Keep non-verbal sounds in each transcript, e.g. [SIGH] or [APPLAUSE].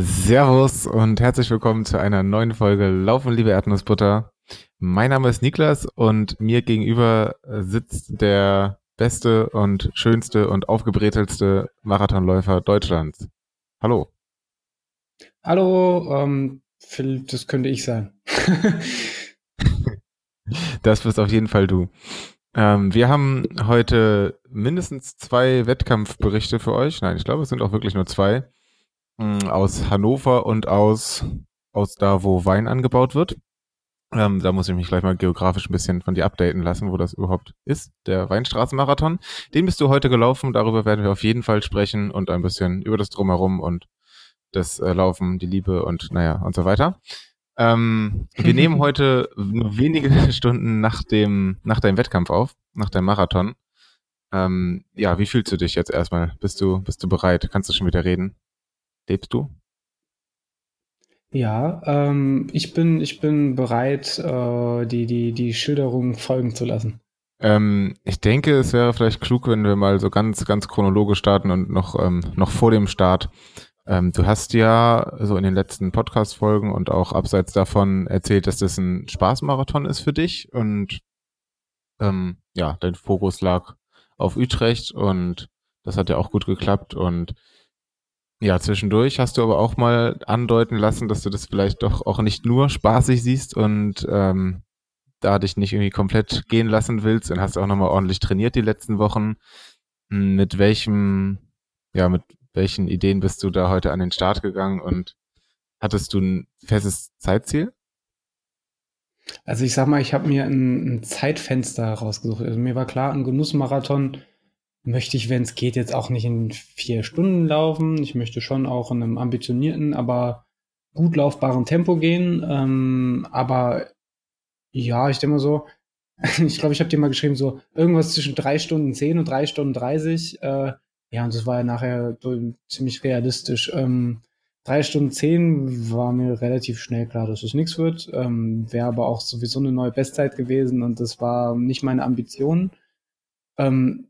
Servus und herzlich willkommen zu einer neuen Folge Laufen, liebe Erdnussbutter. Mein Name ist Niklas und mir gegenüber sitzt der beste und schönste und aufgebretelste Marathonläufer Deutschlands. Hallo. Hallo, ähm, Phil, das könnte ich sein. [LAUGHS] das bist auf jeden Fall du. Ähm, wir haben heute mindestens zwei Wettkampfberichte für euch. Nein, ich glaube, es sind auch wirklich nur zwei. Mm, aus Hannover und aus, aus da, wo Wein angebaut wird. Ähm, da muss ich mich gleich mal geografisch ein bisschen von dir updaten lassen, wo das überhaupt ist, der Weinstraßenmarathon. Den bist du heute gelaufen, darüber werden wir auf jeden Fall sprechen und ein bisschen über das Drumherum und das äh, Laufen, die Liebe und naja und so weiter. Ähm, wir nehmen [LAUGHS] heute nur wenige Stunden nach dem, nach deinem Wettkampf auf, nach deinem Marathon. Ähm, ja, wie fühlst du dich jetzt erstmal? Bist du, bist du bereit? Kannst du schon wieder reden? Lebst du? Ja, ähm, ich bin, ich bin bereit, äh, die, die, die Schilderung folgen zu lassen. Ähm, ich denke, es wäre vielleicht klug, wenn wir mal so ganz, ganz chronologisch starten und noch, ähm, noch vor dem Start. Ähm, du hast ja so in den letzten Podcast-Folgen und auch abseits davon erzählt, dass das ein Spaßmarathon ist für dich und ähm, ja, dein Fokus lag auf Utrecht und das hat ja auch gut geklappt und ja, zwischendurch hast du aber auch mal andeuten lassen, dass du das vielleicht doch auch nicht nur spaßig siehst und ähm, da dich nicht irgendwie komplett gehen lassen willst und hast auch nochmal ordentlich trainiert die letzten Wochen. Hm, mit welchem, ja, mit welchen Ideen bist du da heute an den Start gegangen und hattest du ein festes Zeitziel? Also ich sag mal, ich habe mir ein, ein, Zeitfenster rausgesucht. Also mir war klar, ein Genussmarathon möchte ich, wenn es geht, jetzt auch nicht in vier Stunden laufen. Ich möchte schon auch in einem ambitionierten, aber gut laufbaren Tempo gehen. Ähm, aber ja, ich denke mal so, [LAUGHS] ich glaube, ich habe dir mal geschrieben, so irgendwas zwischen drei Stunden zehn und drei Stunden dreißig. Äh, ja, und das war ja nachher ziemlich realistisch. Ähm, drei Stunden zehn war mir relativ schnell klar, dass es nichts wird. Ähm, Wäre aber auch sowieso eine neue Bestzeit gewesen und das war nicht meine Ambition. Ähm,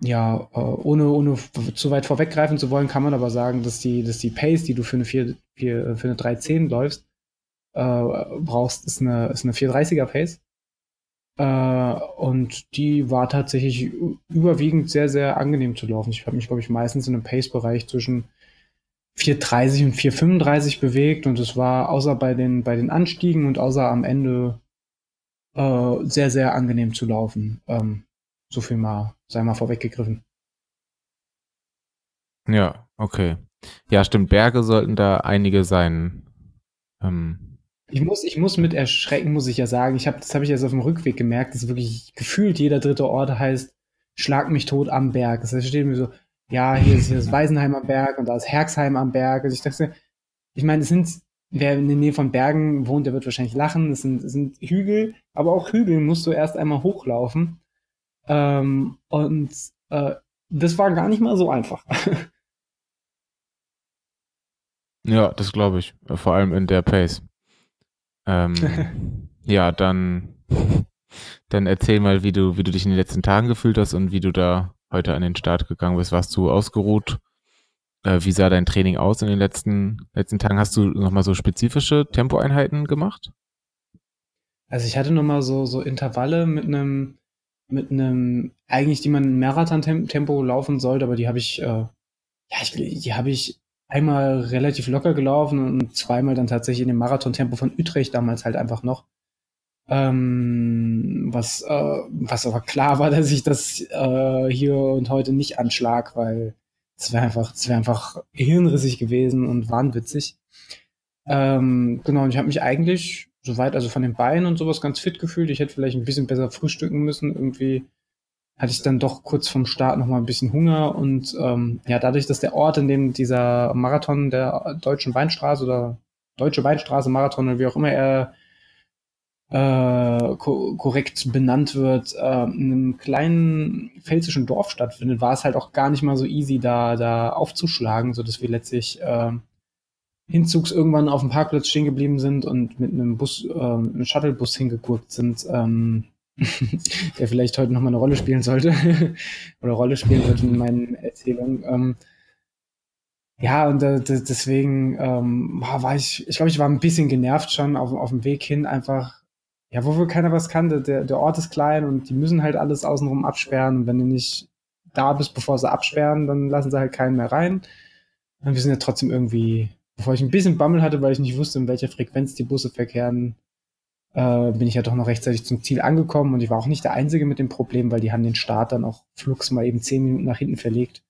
ja, äh, ohne, ohne zu weit vorweggreifen zu wollen, kann man aber sagen, dass die, dass die Pace, die du für eine, 4, 4, für eine 310 läufst, äh, brauchst, ist eine, ist eine 430er Pace. Äh, und die war tatsächlich überwiegend sehr, sehr angenehm zu laufen. Ich habe mich, glaube ich, meistens in einem Pace-Bereich zwischen 430 und 435 bewegt und es war außer bei den, bei den Anstiegen und außer am Ende äh, sehr, sehr angenehm zu laufen. Ähm, so viel mal, sei mal vorweggegriffen. Ja, okay. Ja, stimmt. Berge sollten da einige sein. Ähm. Ich muss, ich muss mit erschrecken, muss ich ja sagen. Ich habe, das habe ich jetzt auf dem Rückweg gemerkt, dass wirklich gefühlt jeder dritte Ort heißt, schlag mich tot am Berg. Das steht mir so, ja, hier ist, hier ist Weisenheim am Berg und da ist Herxheim am Berg. Also ich dachte, ich meine, es sind, wer in der Nähe von Bergen wohnt, der wird wahrscheinlich lachen. Es sind, es sind Hügel, aber auch Hügel musst du erst einmal hochlaufen. Ähm, und äh, das war gar nicht mal so einfach. [LAUGHS] ja, das glaube ich. Vor allem in der Pace. Ähm, [LAUGHS] ja, dann, [LAUGHS] dann erzähl mal, wie du, wie du dich in den letzten Tagen gefühlt hast und wie du da heute an den Start gegangen bist. Warst du ausgeruht? Äh, wie sah dein Training aus in den letzten, letzten Tagen? Hast du nochmal so spezifische Tempoeinheiten gemacht? Also ich hatte nochmal so, so Intervalle mit einem mit einem, eigentlich, die man im Marathon-Tempo laufen sollte, aber die habe ich, äh, ja, ich, die habe ich einmal relativ locker gelaufen und zweimal dann tatsächlich in dem Marathon-Tempo von Utrecht damals halt einfach noch. Ähm, was, äh, was aber klar war, [LAUGHS] dass ich das äh, hier und heute nicht anschlag, weil es wäre einfach, es wäre einfach hirnrissig gewesen und wahnwitzig. Ähm, genau, und ich habe mich eigentlich soweit, also von den Beinen und sowas ganz fit gefühlt. Ich hätte vielleicht ein bisschen besser frühstücken müssen. Irgendwie hatte ich dann doch kurz vom Start noch mal ein bisschen Hunger und ähm, ja, dadurch, dass der Ort, in dem dieser Marathon der deutschen Weinstraße oder deutsche Weinstraße Marathon oder wie auch immer er äh, ko korrekt benannt wird, äh, in einem kleinen pfälzischen Dorf stattfindet, war es halt auch gar nicht mal so easy, da, da aufzuschlagen, so dass wir letztlich äh, Hinzugs irgendwann auf dem Parkplatz stehen geblieben sind und mit einem Bus, äh, einem Shuttlebus hingegurkt sind, ähm, [LAUGHS] der vielleicht heute nochmal eine Rolle spielen sollte [LAUGHS] oder Rolle spielen wird in meinen Erzählungen. Ähm, ja, und äh, deswegen ähm, war ich, ich glaube, ich war ein bisschen genervt schon auf, auf dem Weg hin, einfach, ja, wofür keiner was kannte. Der, der Ort ist klein und die müssen halt alles außenrum absperren. Und wenn du nicht da bist, bevor sie absperren, dann lassen sie halt keinen mehr rein. Und wir sind ja trotzdem irgendwie, bevor ich ein bisschen Bammel hatte, weil ich nicht wusste, in welcher Frequenz die Busse verkehren, äh, bin ich ja doch noch rechtzeitig zum Ziel angekommen und ich war auch nicht der Einzige mit dem Problem, weil die haben den Start dann auch flugs mal eben zehn Minuten nach hinten verlegt.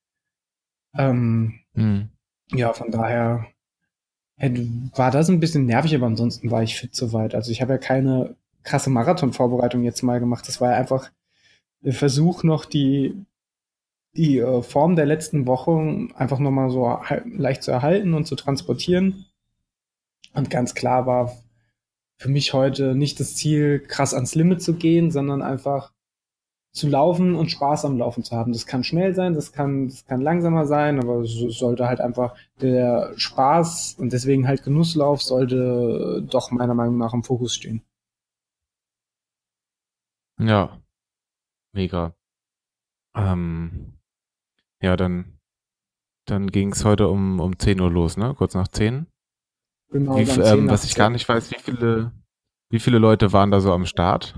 Ähm, hm. Ja, von daher war das ein bisschen nervig, aber ansonsten war ich fit soweit. Also ich habe ja keine krasse Marathon-Vorbereitung jetzt mal gemacht. Das war ja einfach der Versuch noch die die äh, Form der letzten Woche einfach nochmal so leicht zu erhalten und zu transportieren. Und ganz klar war für mich heute nicht das Ziel, krass ans Limit zu gehen, sondern einfach zu laufen und Spaß am Laufen zu haben. Das kann schnell sein, das kann, das kann langsamer sein, aber es sollte halt einfach der Spaß und deswegen halt Genusslauf sollte doch meiner Meinung nach im Fokus stehen. Ja, mega. Ähm, ja, dann, dann ging es heute um, um 10 Uhr los, ne? Kurz nach 10. Genau, wie, ähm, was ich gar nicht weiß, wie viele, wie viele Leute waren da so am Start?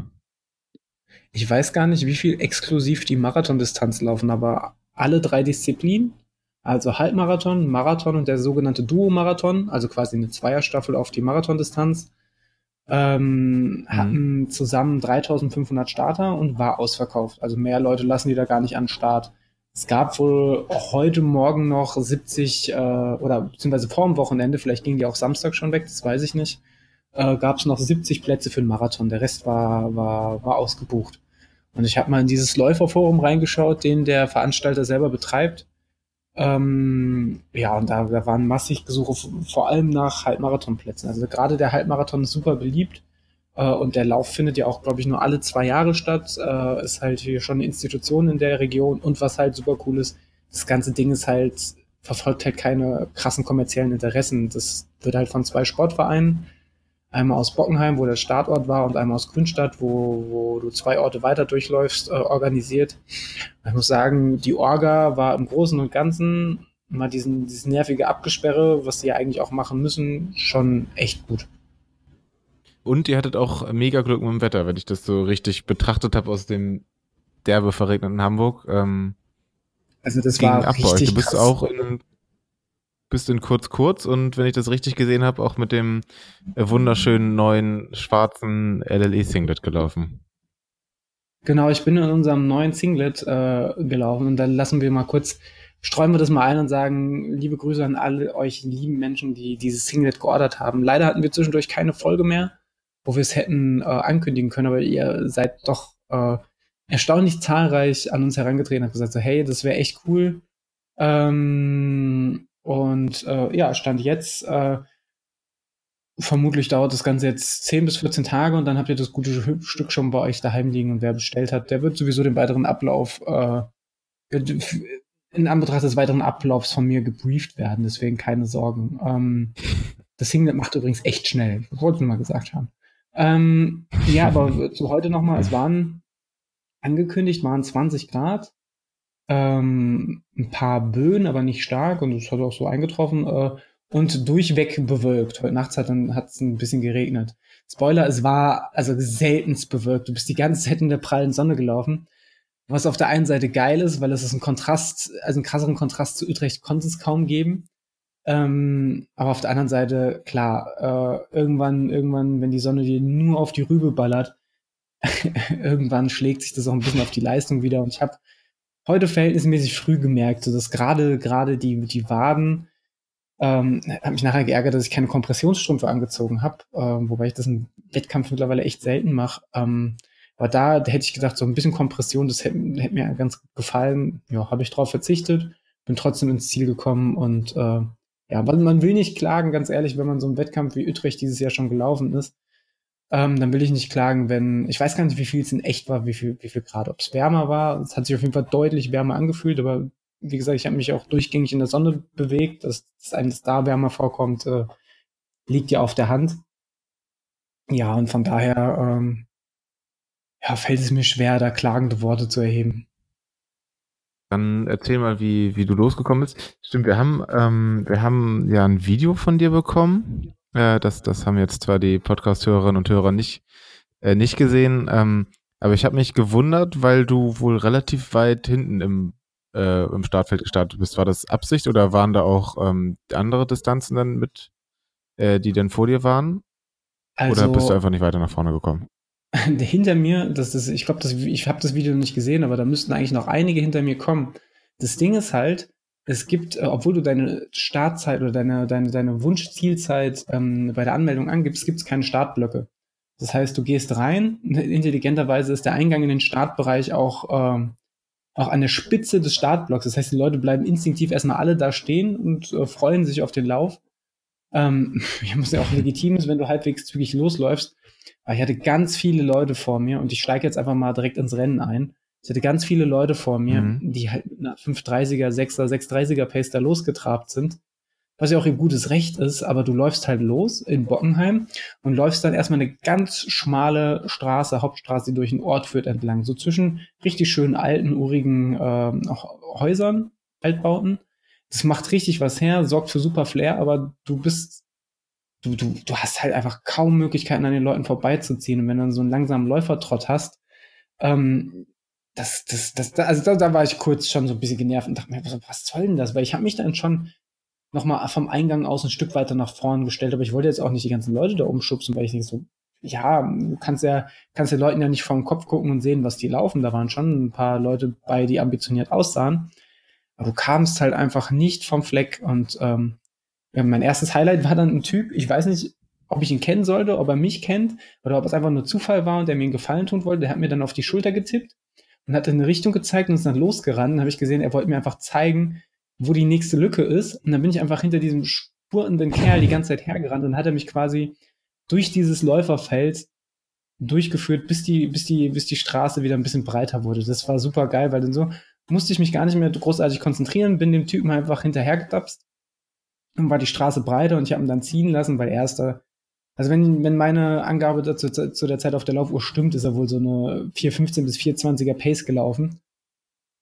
Ich weiß gar nicht, wie viel exklusiv die Marathondistanz laufen, aber alle drei Disziplinen, also Halbmarathon, Marathon und der sogenannte Duo-Marathon, also quasi eine Zweierstaffel auf die Marathondistanz, ähm, mhm. hatten zusammen 3500 Starter und war ausverkauft. Also mehr Leute lassen die da gar nicht an Start. Es gab wohl heute Morgen noch 70 äh, oder beziehungsweise vor dem Wochenende, vielleicht gingen die auch Samstag schon weg, das weiß ich nicht, äh, gab es noch 70 Plätze für den Marathon. Der Rest war, war, war ausgebucht. Und ich habe mal in dieses Läuferforum reingeschaut, den der Veranstalter selber betreibt. Ähm, ja, und da, da waren massig Gesuche, vor allem nach Halbmarathonplätzen. Also gerade der Halbmarathon ist super beliebt. Äh, und der Lauf findet ja auch, glaube ich, nur alle zwei Jahre statt. Äh, ist halt hier schon eine Institution in der Region. Und was halt super cool ist, das ganze Ding ist halt, verfolgt halt keine krassen kommerziellen Interessen. Das wird halt von zwei Sportvereinen, einmal aus Bockenheim, wo der Startort war, und einmal aus Grünstadt, wo, wo du zwei Orte weiter durchläufst, äh, organisiert. Ich muss sagen, die Orga war im Großen und Ganzen mal diesen, dieses nervige Abgesperre, was sie ja eigentlich auch machen müssen, schon echt gut. Und ihr hattet auch mega Glück mit dem Wetter, wenn ich das so richtig betrachtet habe aus dem derbe verregneten Hamburg. Ähm, also das war ab richtig Du bist krass. auch in, bist in kurz kurz und wenn ich das richtig gesehen habe, auch mit dem wunderschönen neuen schwarzen LLE Singlet gelaufen. Genau, ich bin in unserem neuen Singlet äh, gelaufen und dann lassen wir mal kurz, streuen wir das mal ein und sagen, liebe Grüße an alle euch lieben Menschen, die dieses Singlet geordert haben. Leider hatten wir zwischendurch keine Folge mehr wo wir es hätten äh, ankündigen können, aber ihr seid doch äh, erstaunlich zahlreich an uns herangetreten und gesagt, so, hey, das wäre echt cool. Ähm, und äh, ja, stand jetzt, äh, vermutlich dauert das Ganze jetzt 10 bis 14 Tage und dann habt ihr das gute Stück schon bei euch daheim liegen und wer bestellt hat, der wird sowieso den weiteren Ablauf äh, in Anbetracht des weiteren Ablaufs von mir gebrieft werden, deswegen keine Sorgen. Ähm, das Singlet macht übrigens echt schnell. Das wollte ich nur mal gesagt haben. Ähm, ja, aber zu heute nochmal, es waren angekündigt, waren 20 Grad, ähm, ein paar Böen, aber nicht stark und es hat auch so eingetroffen äh, und durchweg bewölkt. Heute nachts hat es ein bisschen geregnet. Spoiler, es war also seltenst bewölkt. Du bist die ganze Zeit in der prallen Sonne gelaufen. Was auf der einen Seite geil ist, weil es ist ein Kontrast, also einen krasseren Kontrast zu Utrecht konnte es kaum geben. Ähm, aber auf der anderen Seite, klar, äh, irgendwann, irgendwann, wenn die Sonne dir nur auf die Rübe ballert, [LAUGHS] irgendwann schlägt sich das auch ein bisschen auf die Leistung wieder. Und ich habe heute verhältnismäßig früh gemerkt, so dass gerade gerade die die Waden ähm, habe mich nachher geärgert, dass ich keine Kompressionsstrümpfe angezogen habe, ähm, wobei ich das im Wettkampf mittlerweile echt selten mache. Ähm, aber da, da hätte ich gedacht, so ein bisschen Kompression, das hätte, hätte mir ganz gefallen. Ja, habe ich drauf verzichtet, bin trotzdem ins Ziel gekommen und äh, ja, man, will nicht klagen, ganz ehrlich, wenn man so einen Wettkampf wie Utrecht dieses Jahr schon gelaufen ist, ähm, dann will ich nicht klagen, wenn, ich weiß gar nicht, wie viel es in echt war, wie viel, wie viel Grad, ob es wärmer war. Es hat sich auf jeden Fall deutlich wärmer angefühlt, aber wie gesagt, ich habe mich auch durchgängig in der Sonne bewegt, dass, dass einem das da wärmer vorkommt, äh, liegt ja auf der Hand. Ja, und von daher ähm, ja, fällt es mir schwer, da klagende Worte zu erheben. Dann erzähl mal, wie, wie du losgekommen bist. Stimmt, wir haben, ähm, wir haben ja ein Video von dir bekommen. Äh, das, das haben jetzt zwar die Podcast-Hörerinnen und Hörer nicht, äh, nicht gesehen, ähm, aber ich habe mich gewundert, weil du wohl relativ weit hinten im, äh, im Startfeld gestartet bist. War das Absicht oder waren da auch ähm, andere Distanzen dann mit, äh, die dann vor dir waren? Also, oder bist du einfach nicht weiter nach vorne gekommen? [LAUGHS] hinter mir, das ist, ich glaube, ich habe das Video nicht gesehen, aber da müssten eigentlich noch einige hinter mir kommen. Das Ding ist halt, es gibt, äh, obwohl du deine Startzeit oder deine, deine, deine Wunschzielzeit ähm, bei der Anmeldung angibst, gibt es keine Startblöcke. Das heißt, du gehst rein, [LAUGHS] intelligenterweise ist der Eingang in den Startbereich auch, ähm, auch an der Spitze des Startblocks. Das heißt, die Leute bleiben instinktiv erstmal alle da stehen und äh, freuen sich auf den Lauf. Ähm, [LAUGHS] was ja auch legitim ist, wenn du halbwegs zügig losläufst. Aber ich hatte ganz viele Leute vor mir und ich steige jetzt einfach mal direkt ins Rennen ein. Ich hatte ganz viele Leute vor mir, mhm. die halt mit einer 530er, 6er, 630er Pace da losgetrabt sind. Was ja auch ihr gutes Recht ist, aber du läufst halt los in Bockenheim und läufst dann erstmal eine ganz schmale Straße, Hauptstraße, die durch den Ort führt entlang. So zwischen richtig schönen alten, urigen äh, Häusern, Altbauten. Das macht richtig was her, sorgt für super Flair, aber du bist du, du, du hast halt einfach kaum Möglichkeiten, an den Leuten vorbeizuziehen. Und wenn du dann so einen langsamen Läufertrott hast, ähm, das, das, das, also da, da war ich kurz schon so ein bisschen genervt und dachte mir, was, was soll denn das? Weil ich habe mich dann schon nochmal vom Eingang aus ein Stück weiter nach vorn gestellt, aber ich wollte jetzt auch nicht die ganzen Leute da umschubsen, weil ich nicht so, ja, du kannst ja, kannst den Leuten ja nicht den Kopf gucken und sehen, was die laufen. Da waren schon ein paar Leute bei, die ambitioniert aussahen. Aber du kamst halt einfach nicht vom Fleck und ähm, ja, mein erstes Highlight war dann ein Typ, ich weiß nicht, ob ich ihn kennen sollte, ob er mich kennt oder ob es einfach nur Zufall war und der mir einen Gefallen tun wollte. Der hat mir dann auf die Schulter getippt und hat in eine Richtung gezeigt und ist dann losgerannt. Dann habe ich gesehen, er wollte mir einfach zeigen, wo die nächste Lücke ist. Und dann bin ich einfach hinter diesem spurtenden Kerl die ganze Zeit hergerannt und hat er mich quasi durch dieses Läuferfeld durchgeführt, bis die, bis die, bis die Straße wieder ein bisschen breiter wurde. Das war super geil, weil dann so musste ich mich gar nicht mehr großartig konzentrieren, bin dem Typen einfach hinterhergetapst war die Straße breiter und ich habe ihn dann ziehen lassen, weil er ist da. Also wenn, wenn meine Angabe dazu, zu der Zeit auf der Laufuhr stimmt, ist er wohl so eine 4,15 bis 4,20er Pace gelaufen.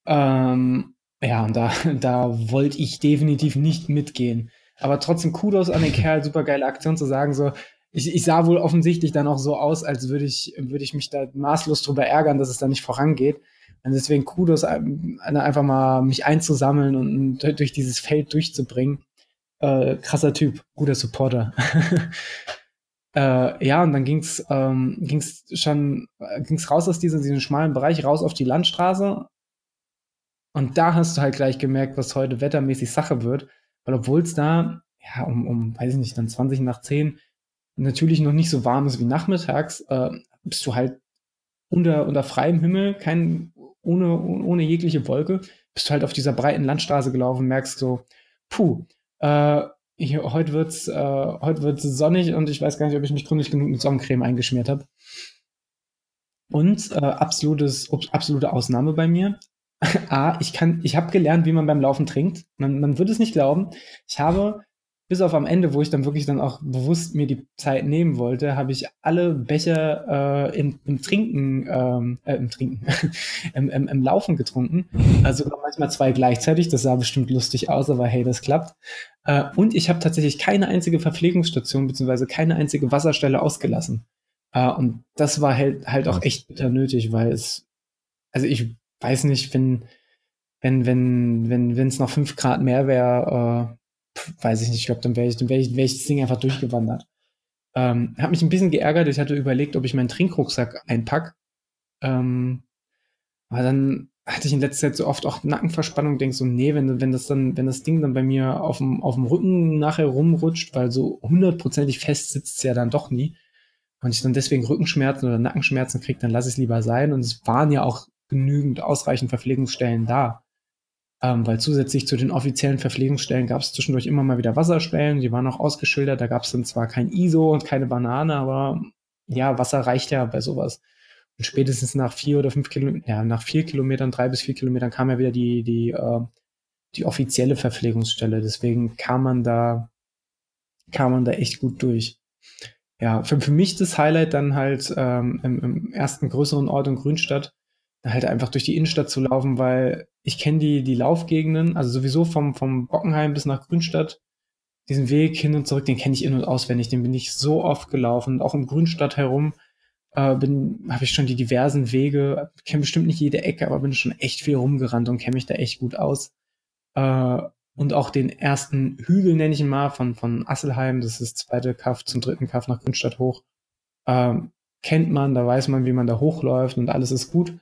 Ähm, ja, und da, [LAUGHS] da wollte ich definitiv nicht mitgehen. Aber trotzdem Kudos an den [LAUGHS] Kerl, super geile Aktion zu sagen, so, ich, ich sah wohl offensichtlich dann auch so aus, als würde ich, würde ich mich da maßlos drüber ärgern, dass es da nicht vorangeht. Und deswegen Kudos, einfach mal mich einzusammeln und durch dieses Feld durchzubringen. Äh, krasser Typ, guter Supporter. [LAUGHS] äh, ja, und dann ging's ähm, ging's schon äh, ging's raus aus diesem, diesem schmalen Bereich, raus auf die Landstraße. Und da hast du halt gleich gemerkt, was heute wettermäßig Sache wird. Weil obwohl es da, ja, um, um, weiß ich nicht, dann 20 nach 10 natürlich noch nicht so warm ist wie nachmittags, äh, bist du halt unter, unter freiem Himmel, kein, ohne, ohne jegliche Wolke, bist du halt auf dieser breiten Landstraße gelaufen, merkst so, puh, äh, hier, heute wird's, äh, heute wird's sonnig und ich weiß gar nicht, ob ich mich gründlich genug mit Sonnencreme eingeschmiert habe. Und äh, absolutes, absolute Ausnahme bei mir. [LAUGHS] A, ich kann, ich habe gelernt, wie man beim Laufen trinkt. Man, man würde es nicht glauben. Ich habe bis auf am Ende, wo ich dann wirklich dann auch bewusst mir die Zeit nehmen wollte, habe ich alle Becher äh, im, im Trinken, ähm, äh, im Trinken, [LAUGHS] im, im, im Laufen getrunken. Also manchmal zwei gleichzeitig. Das sah bestimmt lustig aus, aber hey, das klappt. Äh, und ich habe tatsächlich keine einzige Verpflegungsstation beziehungsweise keine einzige Wasserstelle ausgelassen. Äh, und das war halt, halt auch echt bitter nötig, weil es, also ich weiß nicht, wenn wenn wenn wenn wenn es noch fünf Grad mehr wäre, äh, weiß ich nicht, ich glaube, dann wäre ich, dann wäre ich, wär ich das Ding einfach durchgewandert. Ähm, hat mich ein bisschen geärgert. Ich hatte überlegt, ob ich meinen Trinkrucksack einpack. Ähm, aber dann hatte ich in letzter Zeit so oft auch Nackenverspannung, denk so, nee, wenn, wenn das dann, wenn das Ding dann bei mir auf dem, auf dem Rücken nachher rumrutscht, weil so hundertprozentig fest sitzt es ja dann doch nie. Und ich dann deswegen Rückenschmerzen oder Nackenschmerzen kriege, dann lasse ich es lieber sein. Und es waren ja auch genügend ausreichend Verpflegungsstellen da. Ähm, weil zusätzlich zu den offiziellen Verpflegungsstellen gab es zwischendurch immer mal wieder Wasserstellen, die waren auch ausgeschildert. Da gab es dann zwar kein ISO und keine Banane, aber ja, Wasser reicht ja bei sowas. Und spätestens nach vier oder fünf Kilometern, ja, nach vier Kilometern, drei bis vier Kilometern kam ja wieder die, die, äh, die offizielle Verpflegungsstelle. Deswegen kam man da, kam man da echt gut durch. Ja, für, für mich das Highlight dann halt ähm, im, im ersten größeren Ort in Grünstadt halt einfach durch die Innenstadt zu laufen, weil ich kenne die, die Laufgegenden, also sowieso vom, vom Bockenheim bis nach Grünstadt, diesen Weg hin und zurück, den kenne ich in- und auswendig, den bin ich so oft gelaufen, auch im Grünstadt herum äh, bin, habe ich schon die diversen Wege, kenne bestimmt nicht jede Ecke, aber bin schon echt viel rumgerannt und kenne mich da echt gut aus. Äh, und auch den ersten Hügel nenne ich ihn mal von, von Asselheim, das ist zweite Kaff zum dritten Kaff nach Grünstadt hoch. Ähm, kennt man, da weiß man, wie man da hochläuft und alles ist gut.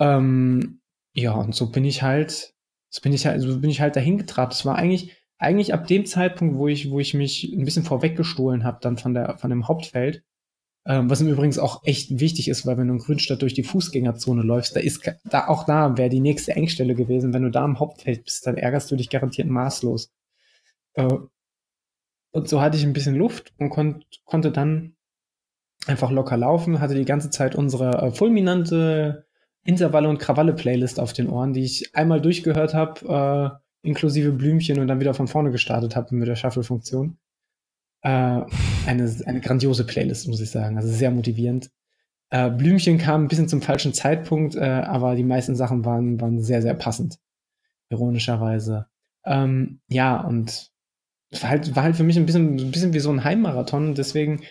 Ähm, ja, und so bin ich halt, so bin ich halt, so bin ich halt dahin getrabt. Das war eigentlich, eigentlich ab dem Zeitpunkt, wo ich, wo ich mich ein bisschen vorweggestohlen habe, dann von der, von dem Hauptfeld, ähm, was im Übrigen auch echt wichtig ist, weil wenn du in Grünstadt durch die Fußgängerzone läufst, da ist da auch da wäre die nächste Engstelle gewesen. Wenn du da am Hauptfeld bist, dann ärgerst du dich garantiert maßlos. Äh, und so hatte ich ein bisschen Luft und kon konnte dann einfach locker laufen, hatte die ganze Zeit unsere äh, fulminante Intervalle und Krawalle Playlist auf den Ohren, die ich einmal durchgehört habe, äh, inklusive Blümchen und dann wieder von vorne gestartet habe mit der Shuffle-Funktion. Äh, eine, eine grandiose Playlist, muss ich sagen. Also sehr motivierend. Äh, Blümchen kam ein bisschen zum falschen Zeitpunkt, äh, aber die meisten Sachen waren, waren sehr, sehr passend. Ironischerweise. Ähm, ja, und es war halt, war halt für mich ein bisschen, ein bisschen wie so ein Heimmarathon. Deswegen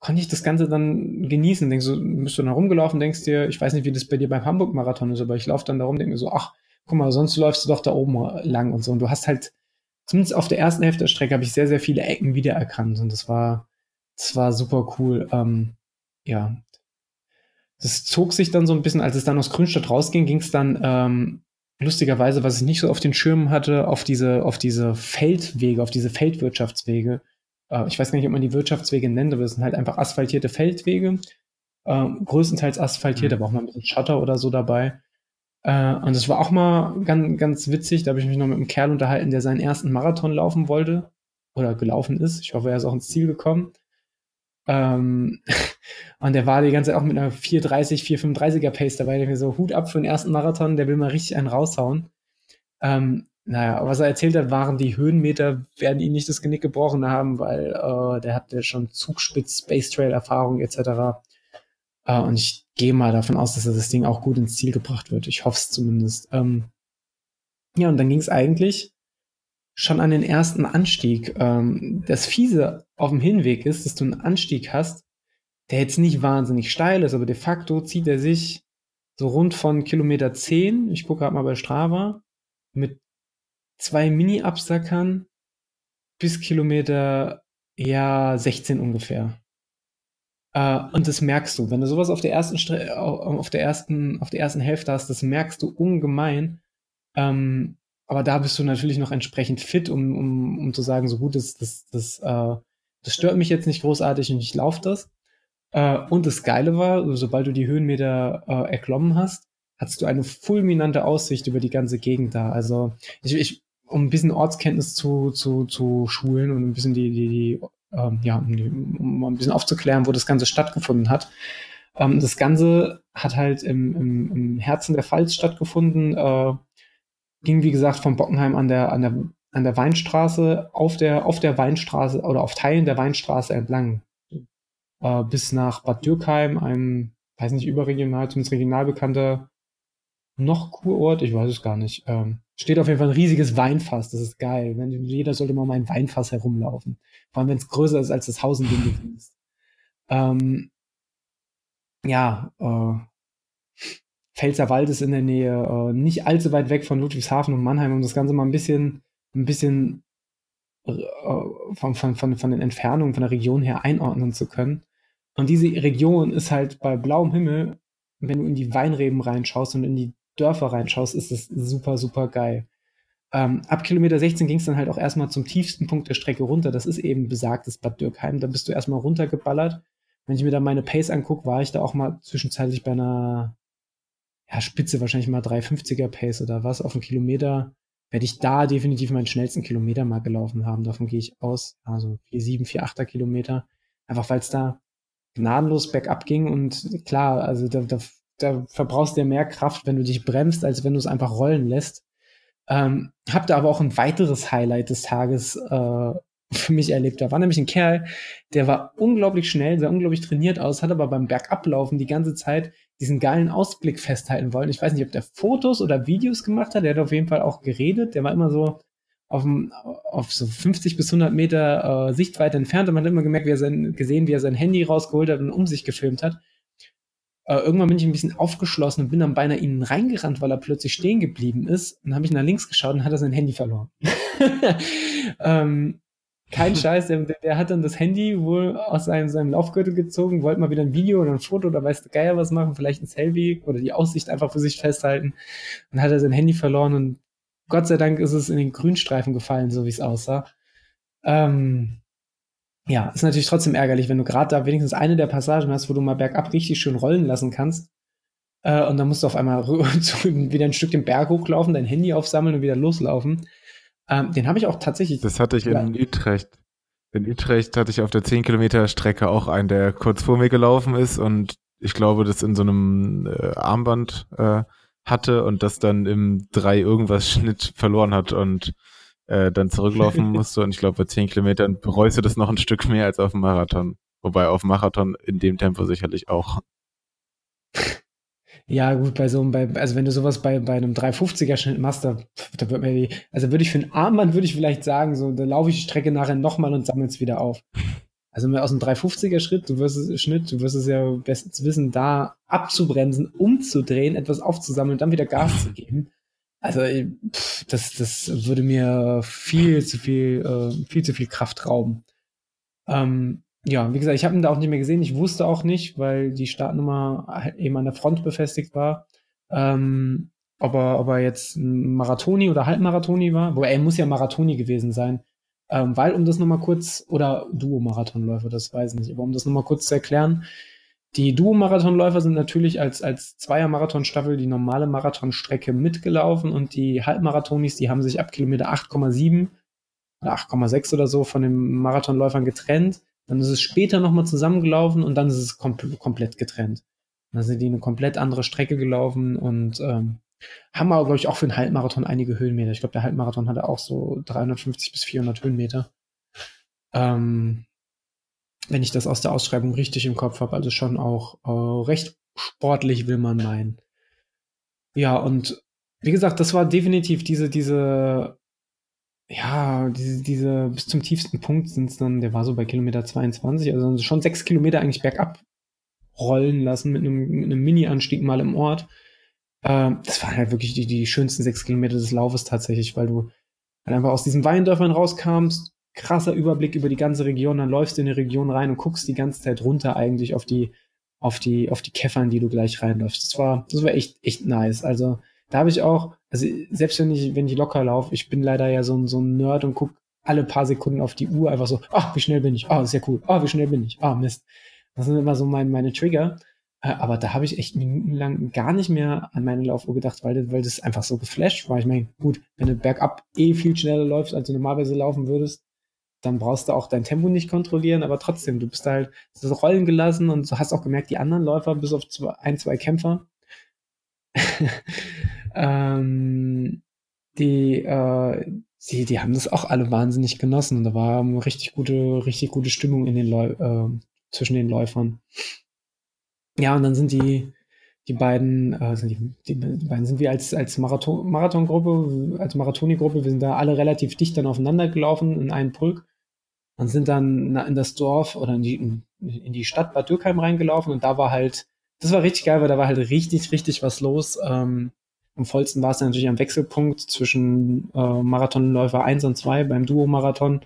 konnte ich das Ganze dann genießen. Denkst du, bist du da rumgelaufen, denkst dir, ich weiß nicht, wie das bei dir beim Hamburg-Marathon ist, aber ich laufe dann da rum, denke mir so, ach, guck mal, sonst läufst du doch da oben lang und so. Und du hast halt zumindest auf der ersten Hälfte der Strecke habe ich sehr, sehr viele Ecken wiedererkannt und das war, das war super cool. Ähm, ja. Das zog sich dann so ein bisschen, als es dann aus Grünstadt rausging, ging es dann ähm, lustigerweise, was ich nicht so auf den Schirmen hatte, auf diese, auf diese Feldwege, auf diese Feldwirtschaftswege. Äh, ich weiß gar nicht, ob man die Wirtschaftswege nennt, aber es sind halt einfach asphaltierte Feldwege. Äh, größtenteils asphaltiert, mhm. aber auch mal ein bisschen Schotter oder so dabei. Äh, und es war auch mal ganz, ganz witzig, da habe ich mich noch mit einem Kerl unterhalten, der seinen ersten Marathon laufen wollte oder gelaufen ist. Ich hoffe, er ist auch ins Ziel gekommen. Ähm, [LAUGHS] und der war die ganze Zeit auch mit einer 430, 435er Pace dabei. Der mir so Hut ab für den ersten Marathon, der will mal richtig einen raushauen. Ähm, naja, was er erzählt hat, waren die Höhenmeter, werden ihn nicht das Genick gebrochen haben, weil äh, der hatte schon Zugspitz, Space Trail Erfahrung etc. Äh, und ich gehe mal davon aus, dass das Ding auch gut ins Ziel gebracht wird. Ich hoffe es zumindest. Ähm, ja, und dann ging es eigentlich schon an den ersten Anstieg. Ähm, das Fiese auf dem Hinweg ist, dass du einen Anstieg hast, der jetzt nicht wahnsinnig steil ist, aber de facto zieht er sich so rund von Kilometer 10, ich gucke gerade mal bei Strava, mit zwei Mini-Absackern bis Kilometer ja 16 ungefähr. Äh, und das merkst du, wenn du sowas auf der ersten Stre auf der ersten auf der ersten Hälfte hast, das merkst du ungemein. Ähm, aber da bist du natürlich noch entsprechend fit, um, um, um zu sagen, so gut, das, das, das, äh, das stört mich jetzt nicht großartig und ich laufe das. Äh, und das Geile war, sobald du die Höhenmeter äh, erklommen hast, hattest du eine fulminante Aussicht über die ganze Gegend da. Also ich, ich um ein bisschen Ortskenntnis zu, zu, zu schulen und ein bisschen die, die, die ähm, ja, um, um mal ein bisschen aufzuklären, wo das Ganze stattgefunden hat. Ähm, das Ganze hat halt im, im, im Herzen der Pfalz stattgefunden, äh, ging wie gesagt von Bockenheim an der, an der, an der Weinstraße, auf der, auf der Weinstraße oder auf Teilen der Weinstraße entlang, äh, bis nach Bad Dürkheim, einem, weiß nicht, überregional, zumindest regional bekannter noch Kurort, ich weiß es gar nicht. Ähm, steht auf jeden Fall ein riesiges Weinfass, das ist geil. Jeder sollte mal um ein Weinfass herumlaufen. Vor allem, wenn es größer ist als das Haus, in dem du wohnst. Ähm, ja, äh, Pfälzerwald ist in der Nähe, äh, nicht allzu weit weg von Ludwigshafen und Mannheim, um das Ganze mal ein bisschen, ein bisschen äh, von, von, von, von den Entfernungen, von der Region her einordnen zu können. Und diese Region ist halt bei blauem Himmel, wenn du in die Weinreben reinschaust und in die Dörfer reinschaust, ist es super, super geil. Ähm, ab Kilometer 16 ging es dann halt auch erstmal zum tiefsten Punkt der Strecke runter. Das ist eben besagtes Bad Dürkheim. Da bist du erstmal runtergeballert. Wenn ich mir da meine Pace angucke, war ich da auch mal zwischenzeitlich bei einer ja, Spitze, wahrscheinlich mal 350er Pace oder was auf einen Kilometer. Werde ich da definitiv meinen schnellsten Kilometer mal gelaufen haben. Davon gehe ich aus. Also 4,7, 4,8er Kilometer. Einfach weil es da gnadenlos bergab ging und klar, also da, da, da verbrauchst du ja mehr Kraft, wenn du dich bremst, als wenn du es einfach rollen lässt. Ähm, hab da aber auch ein weiteres Highlight des Tages äh, für mich erlebt habe. War nämlich ein Kerl, der war unglaublich schnell, sah unglaublich trainiert aus, hat aber beim Bergablaufen die ganze Zeit diesen geilen Ausblick festhalten wollen. Ich weiß nicht, ob der Fotos oder Videos gemacht hat. Der hat auf jeden Fall auch geredet. Der war immer so auf, auf so 50 bis 100 Meter äh, Sichtweite entfernt und man hat immer gemerkt, wie er sein, gesehen, wie er sein Handy rausgeholt hat und um sich gefilmt hat. Äh, irgendwann bin ich ein bisschen aufgeschlossen und bin dann beinahe ihnen reingerannt, weil er plötzlich stehen geblieben ist. Und dann habe ich nach links geschaut und hat er sein Handy verloren. [LAUGHS] ähm, kein [LAUGHS] Scheiß, der, der, hat dann das Handy wohl aus seinem, seinem Laufgürtel gezogen, wollte mal wieder ein Video oder ein Foto oder weiß der Geier was machen, vielleicht ein Selfie oder die Aussicht einfach für sich festhalten. Und hat er sein Handy verloren und Gott sei Dank ist es in den Grünstreifen gefallen, so wie es aussah. Ähm, ja, ist natürlich trotzdem ärgerlich, wenn du gerade da wenigstens eine der Passagen hast, wo du mal bergab richtig schön rollen lassen kannst. Äh, und dann musst du auf einmal [LAUGHS] wieder ein Stück den Berg hochlaufen, dein Handy aufsammeln und wieder loslaufen. Ähm, den habe ich auch tatsächlich. Das hatte ich in Utrecht. In Utrecht hatte ich auf der 10 Kilometer Strecke auch einen, der kurz vor mir gelaufen ist und ich glaube, das in so einem äh, Armband äh, hatte und das dann im 3 irgendwas Schnitt verloren hat und äh, dann zurücklaufen [LAUGHS] musste. Und ich glaube, bei 10 Kilometern bereust du das noch ein Stück mehr als auf dem Marathon. Wobei auf Marathon in dem Tempo sicherlich auch. Ja, gut, bei so einem, bei, also wenn du sowas bei, bei einem 350er Schnitt machst, da, da wird mir die, also würde ich für einen Armband würde ich vielleicht sagen, so, da laufe ich die Strecke nachher nochmal und sammle es wieder auf. Also aus einem 350er Schritt, du wirst es, Schnitt, du wirst es ja bestens wissen, da abzubremsen, umzudrehen, etwas aufzusammeln und dann wieder Gas zu geben. Also das, das würde mir viel zu viel, äh, viel zu viel Kraft rauben. Ähm, ja, wie gesagt, ich habe ihn da auch nicht mehr gesehen. Ich wusste auch nicht, weil die Startnummer halt eben an der Front befestigt war. Ähm, ob, er, ob er jetzt Marathoni oder Halbmarathoni war. Wobei er muss ja Marathoni gewesen sein. Ähm, weil, um das nochmal kurz, oder Duo-Marathonläufer, das weiß ich nicht, aber um das nochmal kurz zu erklären, die Duo-Marathonläufer sind natürlich als, als Zweier-Marathonstaffel die normale Marathonstrecke mitgelaufen und die Halbmarathonis, die haben sich ab Kilometer 8,7 oder 8,6 oder so von den Marathonläufern getrennt. Dann ist es später nochmal zusammengelaufen und dann ist es kom komplett getrennt. Dann sind die eine komplett andere Strecke gelaufen und ähm, haben aber, glaube ich, auch für den Halbmarathon einige Höhenmeter. Ich glaube, der Halbmarathon hatte auch so 350 bis 400 Höhenmeter. Ähm, wenn ich das aus der Ausschreibung richtig im Kopf habe, also schon auch äh, recht sportlich, will man meinen. Ja, und wie gesagt, das war definitiv diese, diese, ja, diese, diese, bis zum tiefsten Punkt sind es dann, der war so bei Kilometer 22, also schon sechs Kilometer eigentlich bergab rollen lassen mit einem, mit einem Mini-Anstieg mal im Ort. Äh, das waren halt wirklich die, die schönsten sechs Kilometer des Laufes tatsächlich, weil du halt einfach aus diesen Weindörfern rauskamst, krasser Überblick über die ganze Region, dann läufst du in die Region rein und guckst die ganze Zeit runter eigentlich auf die, auf die, auf die Käffern, die du gleich reinläufst. Das war, das war echt, echt nice. Also, da habe ich auch, also selbst wenn ich, wenn ich locker laufe, ich bin leider ja so ein, so ein Nerd und guck alle paar Sekunden auf die Uhr einfach so, ah, oh, wie schnell bin ich? Oh, sehr cool. Ah, oh, wie schnell bin ich? Oh, Mist. Das sind immer so mein, meine Trigger. Äh, aber da habe ich echt minutenlang gar nicht mehr an meine Laufuhr gedacht, weil, weil das einfach so geflasht war. Ich meine, gut, wenn du bergab eh viel schneller läufst, als du normalerweise laufen würdest, dann brauchst du auch dein Tempo nicht kontrollieren, aber trotzdem, du bist halt so rollen gelassen und du hast auch gemerkt, die anderen Läufer, bis auf zwei, ein, zwei Kämpfer, [LAUGHS] ähm, die, äh, die, die haben das auch alle wahnsinnig genossen und da war eine richtig gute, richtig gute Stimmung in den Läu äh, zwischen den Läufern. Ja, und dann sind die, die beiden, äh, die, die, beiden sind wir als, als Marathon, Marathongruppe, als Marathoni-Gruppe, wir sind da alle relativ dicht dann aufeinander gelaufen in einen Pulk und sind dann in das Dorf oder in die, in die Stadt Bad Dürkheim reingelaufen und da war halt, das war richtig geil, weil da war halt richtig, richtig was los. Ähm, am vollsten war es natürlich am Wechselpunkt zwischen äh, Marathonläufer 1 und 2 beim Duo-Marathon.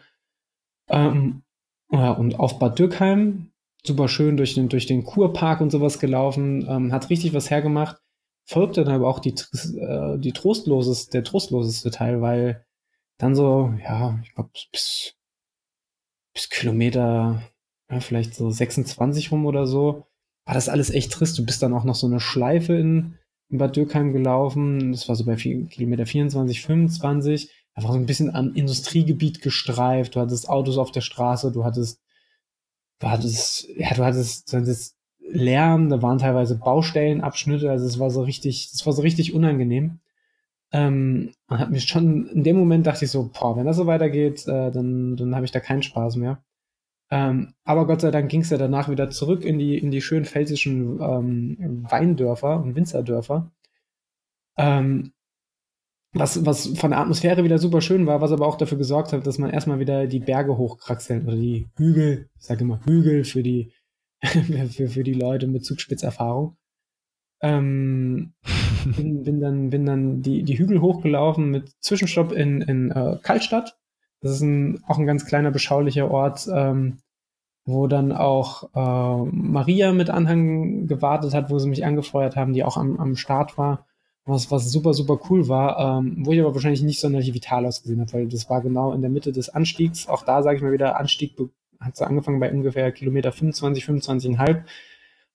Ähm, ja, und auf Bad Dürkheim, super schön durch den, durch den Kurpark und sowas gelaufen, ähm, hat richtig was hergemacht. Folgte dann aber auch die, äh, die trostloses, der trostloseste Teil, weil dann so, ja, ich glaube, bis, bis Kilometer, ja, vielleicht so 26 rum oder so, war das alles echt trist. Du bist dann auch noch so eine Schleife in, in Bad Dürkheim gelaufen. Das war so bei Kilometer 24, 25. Einfach so ein bisschen am Industriegebiet gestreift. Du hattest Autos auf der Straße, du hattest du hattest, ja, du hattest, du hattest Lärm, da waren teilweise Baustellenabschnitte, also es war so richtig, es war so richtig unangenehm. Ähm, und hat mich schon, in dem Moment dachte ich so, boah, wenn das so weitergeht, äh, dann, dann habe ich da keinen Spaß mehr. Ähm, aber Gott sei Dank ging es ja danach wieder zurück in die, in die schönen pfälzischen ähm, Weindörfer und Winzerdörfer. Ähm, was, was von der Atmosphäre wieder super schön war, was aber auch dafür gesorgt hat, dass man erstmal wieder die Berge hochkraxeln oder die Hügel, ich sage immer Hügel für die, [LAUGHS] für, für die Leute mit Zugspitzerfahrung. Ähm, [LAUGHS] bin, bin, dann, bin dann die, die Hügel hochgelaufen mit Zwischenstopp in, in äh, Kaltstadt. Das ist ein, auch ein ganz kleiner, beschaulicher Ort, ähm, wo dann auch äh, Maria mit Anhang gewartet hat, wo sie mich angefeuert haben, die auch am, am Start war was, was super, super cool war, ähm, wo ich aber wahrscheinlich nicht sonderlich vital ausgesehen habe, weil das war genau in der Mitte des Anstiegs. Auch da sage ich mal wieder, Anstieg hat so angefangen bei ungefähr Kilometer 25, 25,5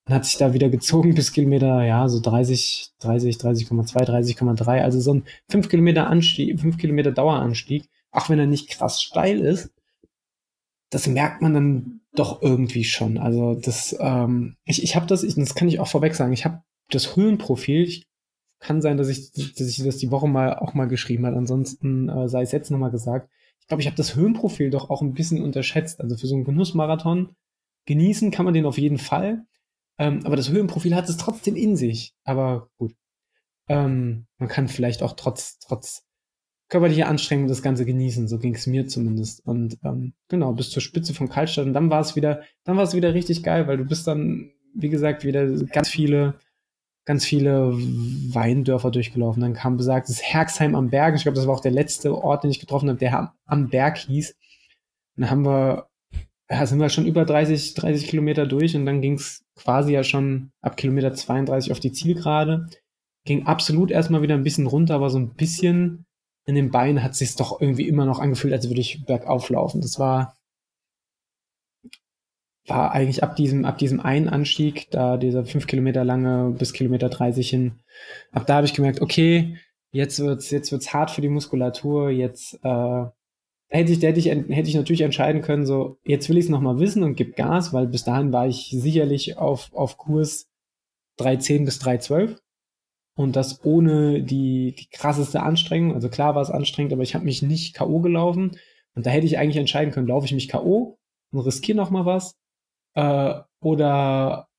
und hat sich da wieder gezogen bis Kilometer, ja, so 30, 30, 30,2, 30,3. Also so ein 5 Kilometer Anstieg, 5 Kilometer Daueranstieg, auch wenn er nicht krass steil ist, das merkt man dann doch irgendwie schon. Also das, ähm, ich, ich habe das, ich, das kann ich auch vorweg sagen, ich habe das Höhenprofil, ich kann sein, dass ich, dass ich das die Woche mal auch mal geschrieben hat. Ansonsten äh, sei es jetzt nochmal gesagt. Ich glaube, ich habe das Höhenprofil doch auch ein bisschen unterschätzt. Also für so einen Genussmarathon genießen kann man den auf jeden Fall. Ähm, aber das Höhenprofil hat es trotzdem in sich. Aber gut. Ähm, man kann vielleicht auch trotz, trotz körperlicher Anstrengung das Ganze genießen. So ging es mir zumindest. Und ähm, genau, bis zur Spitze von Kaltstadt. Und dann war es wieder, dann war es wieder richtig geil, weil du bist dann, wie gesagt, wieder ganz viele ganz viele Weindörfer durchgelaufen. Dann kam besagtes Herxheim am Berg. Ich glaube, das war auch der letzte Ort, den ich getroffen habe, der am Berg hieß. Dann haben wir, ja, sind wir schon über 30, 30 Kilometer durch und dann ging es quasi ja schon ab Kilometer 32 auf die Zielgerade. Ging absolut erstmal wieder ein bisschen runter, aber so ein bisschen in den Beinen hat es sich doch irgendwie immer noch angefühlt, als würde ich bergauf laufen. Das war, war eigentlich ab diesem, ab diesem einen Anstieg, da dieser fünf Kilometer lange bis Kilometer 30 hin, ab da habe ich gemerkt, okay, jetzt wird's, jetzt wird's hart für die Muskulatur, jetzt äh, hätte ich, hätte ich, hätte ich natürlich entscheiden können, so, jetzt will ich es nochmal wissen und gib Gas, weil bis dahin war ich sicherlich auf, auf Kurs 3.10 bis 3.12 und das ohne die, die krasseste Anstrengung. Also klar war es anstrengend, aber ich habe mich nicht K.O. gelaufen. Und da hätte ich eigentlich entscheiden können, laufe ich mich K.O. und riskiere nochmal was äh, oder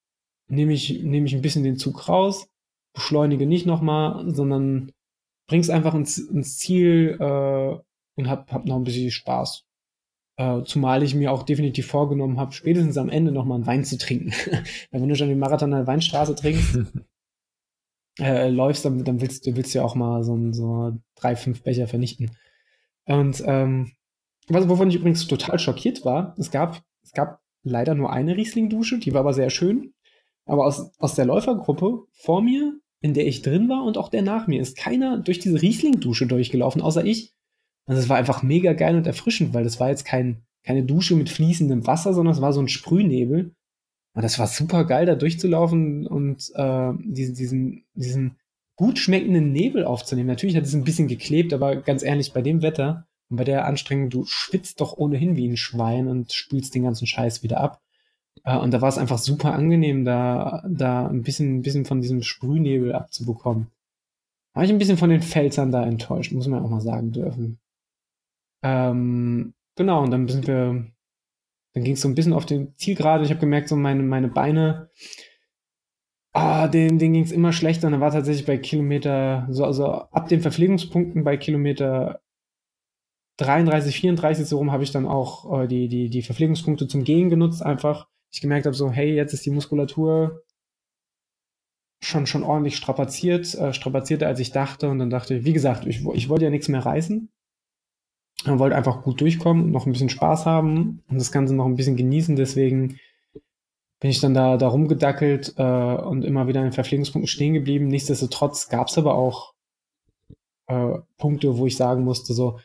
nehme ich, nehme ich ein bisschen den Zug raus, beschleunige nicht nochmal, sondern bring's einfach ins, ins Ziel äh, und hab, hab noch ein bisschen Spaß. Äh, zumal ich mir auch definitiv vorgenommen habe, spätestens am Ende nochmal einen Wein zu trinken. [LAUGHS] Weil wenn du schon den Marathon an der Weinstraße trinkst, [LAUGHS] äh, läufst, dann, dann willst du willst ja auch mal so, so drei, fünf Becher vernichten. Und ähm, was, wovon ich übrigens total schockiert war, es gab, es gab leider nur eine Riesling-Dusche, die war aber sehr schön. Aber aus, aus der Läufergruppe vor mir, in der ich drin war und auch der nach mir, ist keiner durch diese Riesling-Dusche durchgelaufen, außer ich. Und das war einfach mega geil und erfrischend, weil das war jetzt kein, keine Dusche mit fließendem Wasser, sondern es war so ein Sprühnebel. Und das war super geil, da durchzulaufen und äh, diesen, diesen, diesen gut schmeckenden Nebel aufzunehmen. Natürlich hat es ein bisschen geklebt, aber ganz ehrlich, bei dem Wetter und bei der Anstrengung, du schwitzt doch ohnehin wie ein Schwein und spülst den ganzen Scheiß wieder ab. Äh, und da war es einfach super angenehm, da, da ein bisschen, ein bisschen von diesem Sprühnebel abzubekommen. War ich ein bisschen von den Pfälzern da enttäuscht, muss man auch mal sagen dürfen. Ähm, genau, und dann sind wir, dann ging es so ein bisschen auf den Zielgerade. Ich habe gemerkt, so meine, meine Beine, ah, denen, denen ging es immer schlechter. Und dann war tatsächlich bei Kilometer, so, also ab den Verpflegungspunkten bei Kilometer 33, 34 so rum habe ich dann auch äh, die, die, die Verpflegungspunkte zum Gehen genutzt, einfach. Ich gemerkt habe, so, hey, jetzt ist die Muskulatur schon, schon ordentlich strapaziert, äh, strapazierter als ich dachte. Und dann dachte ich, wie gesagt, ich, ich wollte ja nichts mehr reißen. Ich wollte einfach gut durchkommen, noch ein bisschen Spaß haben und das Ganze noch ein bisschen genießen. Deswegen bin ich dann da, da rumgedackelt äh, und immer wieder in Verpflegungspunkten stehen geblieben. Nichtsdestotrotz gab es aber auch äh, Punkte, wo ich sagen musste, so,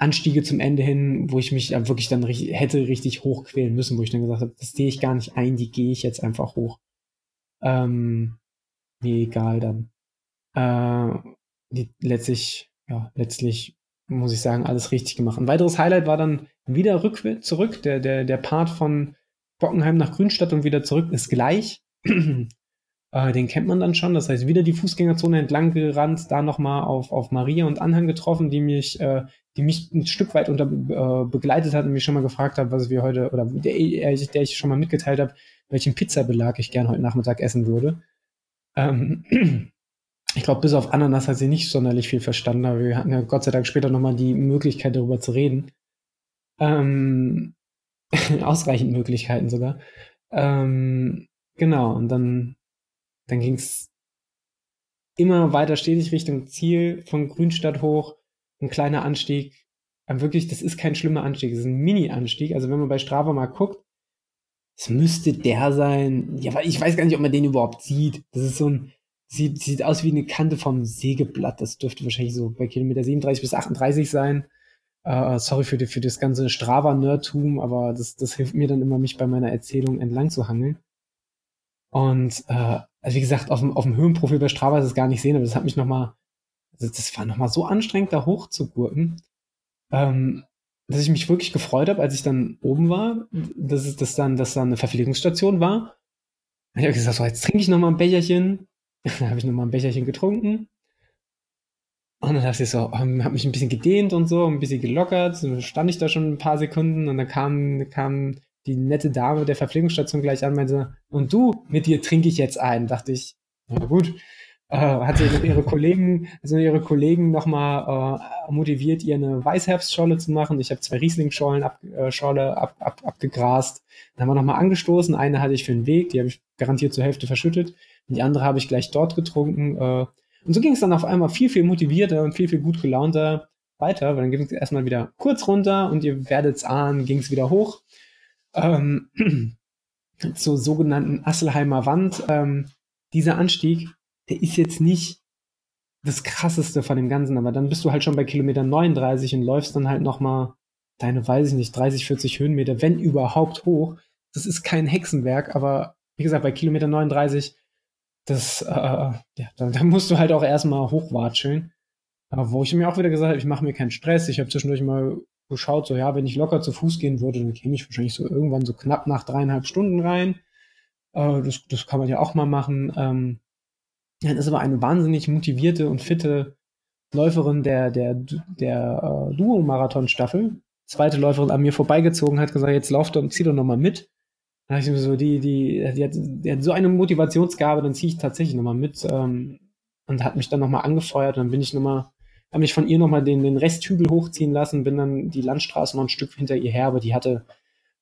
Anstiege zum Ende hin, wo ich mich wirklich dann richtig, hätte richtig hochquälen müssen, wo ich dann gesagt habe, das sehe ich gar nicht ein, die gehe ich jetzt einfach hoch. Ähm, nee, egal dann. Äh, die, letztlich, ja, letztlich muss ich sagen, alles richtig gemacht. Ein weiteres Highlight war dann wieder rückwärts zurück. Der, der, der Part von Bockenheim nach Grünstadt und wieder zurück ist gleich. Äh, den kennt man dann schon. Das heißt, wieder die Fußgängerzone entlang gerannt, da nochmal auf, auf Maria und Anhang getroffen, die mich, äh, die mich ein Stück weit unter, äh, begleitet hat und mich schon mal gefragt hat, was wir heute, oder der, der ich schon mal mitgeteilt habe, welchen Pizzabelag ich gern heute Nachmittag essen würde. Ähm, [CLEARS THROAT] ich glaube, bis auf Ananas hat sie nicht sonderlich viel verstanden, aber wir hatten ja Gott sei Dank später nochmal die Möglichkeit, darüber zu reden. Ähm, [LAUGHS] ausreichend Möglichkeiten sogar. Ähm, genau, und dann dann ging es immer weiter stetig Richtung Ziel von Grünstadt hoch, ein kleiner Anstieg. Aber wirklich, das ist kein schlimmer Anstieg, das ist ein Mini-Anstieg. Also wenn man bei Strava mal guckt, es müsste der sein. Ja, weil ich weiß gar nicht, ob man den überhaupt sieht. Das ist so ein, sieht, sieht aus wie eine Kante vom Sägeblatt. Das dürfte wahrscheinlich so bei Kilometer 37 bis 38 sein. Uh, sorry für, die, für das ganze Strava-Nerdtum, aber das, das hilft mir dann immer, mich bei meiner Erzählung entlang zu hangeln. Und äh, also wie gesagt, auf dem, auf dem Höhenprofil bei Strava ist es gar nicht sehen, aber das hat mich nochmal, also das war nochmal so anstrengend, da hoch zu gurken, ähm, dass ich mich wirklich gefreut habe, als ich dann oben war, dass es das dann, dass da eine Verpflegungsstation war. Ich habe gesagt, so, jetzt trinke ich nochmal ein Becherchen. [LAUGHS] dann habe ich nochmal ein Becherchen getrunken. Und dann dachte ich so, ähm, habe mich ein bisschen gedehnt und so, ein bisschen gelockert. Dann stand ich da schon ein paar Sekunden und dann kam, kam die nette Dame der Verpflegungsstation gleich an, meinte, und du, mit dir trinke ich jetzt ein. Dachte ich, na gut. Äh, hat sie ihre Kollegen, also ihre Kollegen nochmal äh, motiviert, ihr eine Weißherbstscholle zu machen. Ich habe zwei Riesling-Schorle ab, äh, Schorle ab, ab, abgegrast. Dann haben wir nochmal angestoßen. Eine hatte ich für den Weg, die habe ich garantiert zur Hälfte verschüttet. Und die andere habe ich gleich dort getrunken. Äh, und so ging es dann auf einmal viel, viel motivierter und viel, viel gut gelaunter weiter, weil dann ging es erstmal wieder kurz runter und ihr werdet's ahnen, ging es wieder hoch ähm, [CLEARS THROAT] zur sogenannten Asselheimer Wand. Ähm, dieser Anstieg, der ist jetzt nicht das krasseste von dem Ganzen, aber dann bist du halt schon bei Kilometer 39 und läufst dann halt nochmal deine, weiß ich nicht, 30, 40 Höhenmeter, wenn überhaupt hoch. Das ist kein Hexenwerk, aber wie gesagt, bei Kilometer 39, das, äh, ja, da, da musst du halt auch erstmal hochwatscheln. Aber wo ich mir auch wieder gesagt habe, ich mache mir keinen Stress. Ich habe zwischendurch mal geschaut, so ja, wenn ich locker zu Fuß gehen würde, dann käme ich wahrscheinlich so irgendwann so knapp nach dreieinhalb Stunden rein. Äh, das, das kann man ja auch mal machen. Ähm, dann ist aber eine wahnsinnig motivierte und fitte Läuferin der, der, der äh, Duo-Marathon-Staffel. Zweite Läuferin an mir vorbeigezogen, hat gesagt, jetzt lauf doch, zieh doch nochmal mit. Da habe ich so, die, die, die hat, die hat so eine Motivationsgabe, dann ziehe ich tatsächlich nochmal mit. Ähm, und hat mich dann nochmal angefeuert. Und dann bin ich nochmal habe mich von ihr nochmal den, den Resthügel hochziehen lassen, bin dann die Landstraße noch ein Stück hinter ihr her, aber die hatte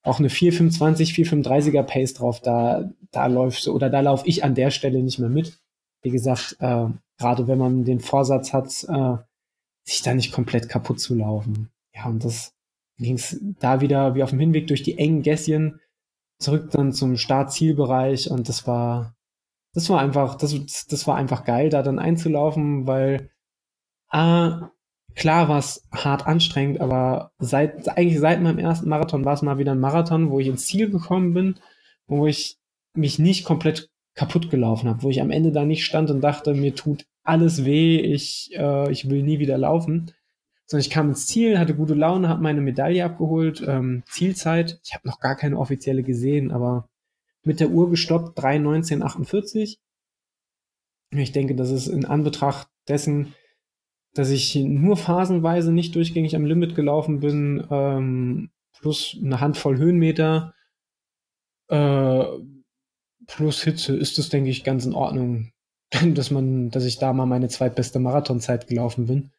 auch eine 425, 435er Pace drauf, da, da läufst du, oder da laufe ich an der Stelle nicht mehr mit. Wie gesagt, äh, gerade wenn man den Vorsatz hat, äh, sich da nicht komplett kaputt zu laufen. Ja, und das ging es da wieder wie auf dem Hinweg durch die engen Gässchen zurück dann zum Start-Zielbereich und das war, das war einfach, das, das war einfach geil, da dann einzulaufen, weil äh, klar war es hart anstrengend, aber seit, eigentlich seit meinem ersten Marathon war es mal wieder ein Marathon, wo ich ins Ziel gekommen bin, wo ich mich nicht komplett kaputt gelaufen habe, wo ich am Ende da nicht stand und dachte, mir tut alles weh, ich, äh, ich will nie wieder laufen. Sondern ich kam ins Ziel, hatte gute Laune, habe meine Medaille abgeholt, ähm, Zielzeit. Ich habe noch gar keine offizielle gesehen, aber mit der Uhr gestoppt, 3.19.48. Ich denke, das ist in Anbetracht dessen, dass ich nur phasenweise nicht durchgängig am Limit gelaufen bin, ähm, plus eine Handvoll Höhenmeter, äh, plus Hitze, ist das, denke ich, ganz in Ordnung, [LAUGHS] dass man, dass ich da mal meine zweitbeste Marathonzeit gelaufen bin.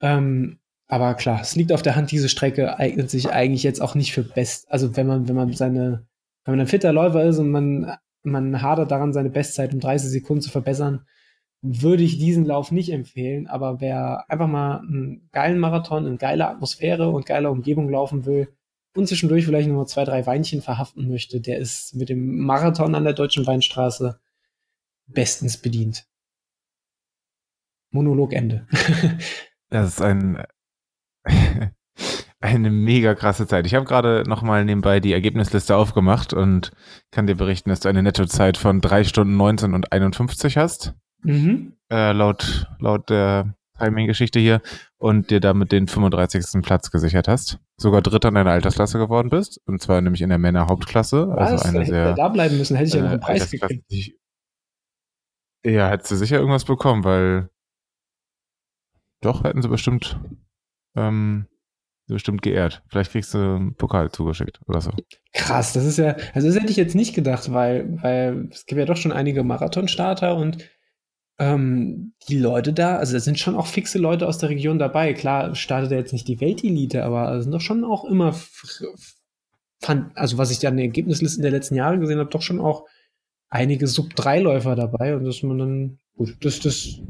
Ähm, aber klar, es liegt auf der Hand, diese Strecke eignet sich eigentlich jetzt auch nicht für Best, also wenn man, wenn man seine, wenn man ein fitter Läufer ist und man, man hadert daran, seine Bestzeit um 30 Sekunden zu verbessern, würde ich diesen Lauf nicht empfehlen, aber wer einfach mal einen geilen Marathon in geiler Atmosphäre und geiler Umgebung laufen will und zwischendurch vielleicht nur zwei, drei Weinchen verhaften möchte, der ist mit dem Marathon an der Deutschen Weinstraße bestens bedient. Monolog Ende. [LAUGHS] das ist ein [LAUGHS] eine mega krasse Zeit. Ich habe gerade nochmal nebenbei die Ergebnisliste aufgemacht und kann dir berichten, dass du eine Nettozeit von drei Stunden 19 und 51 hast. Mhm. Äh, laut, laut der Timing-Geschichte hier und dir damit den 35. Platz gesichert hast. Sogar Dritter in deiner Altersklasse geworden bist. Und zwar nämlich in der Männerhauptklasse. Also Was? Also eine sehr, da bleiben müssen, hätte ich ja noch einen äh, Preis gekriegt. Ja, hättest du sicher irgendwas bekommen, weil doch hätten sie bestimmt ähm, bestimmt geehrt. Vielleicht kriegst du einen Pokal zugeschickt oder so. Krass, das ist ja, also das hätte ich jetzt nicht gedacht, weil, weil es gibt ja doch schon einige Marathonstarter und ähm, die Leute da, also da sind schon auch fixe Leute aus der Region dabei. Klar startet er jetzt nicht die Weltelite, aber sind doch schon auch immer, fand, also was ich da an den Ergebnislisten der letzten Jahre gesehen habe, doch schon auch einige Sub-3-Läufer dabei und dass man dann, gut, das, das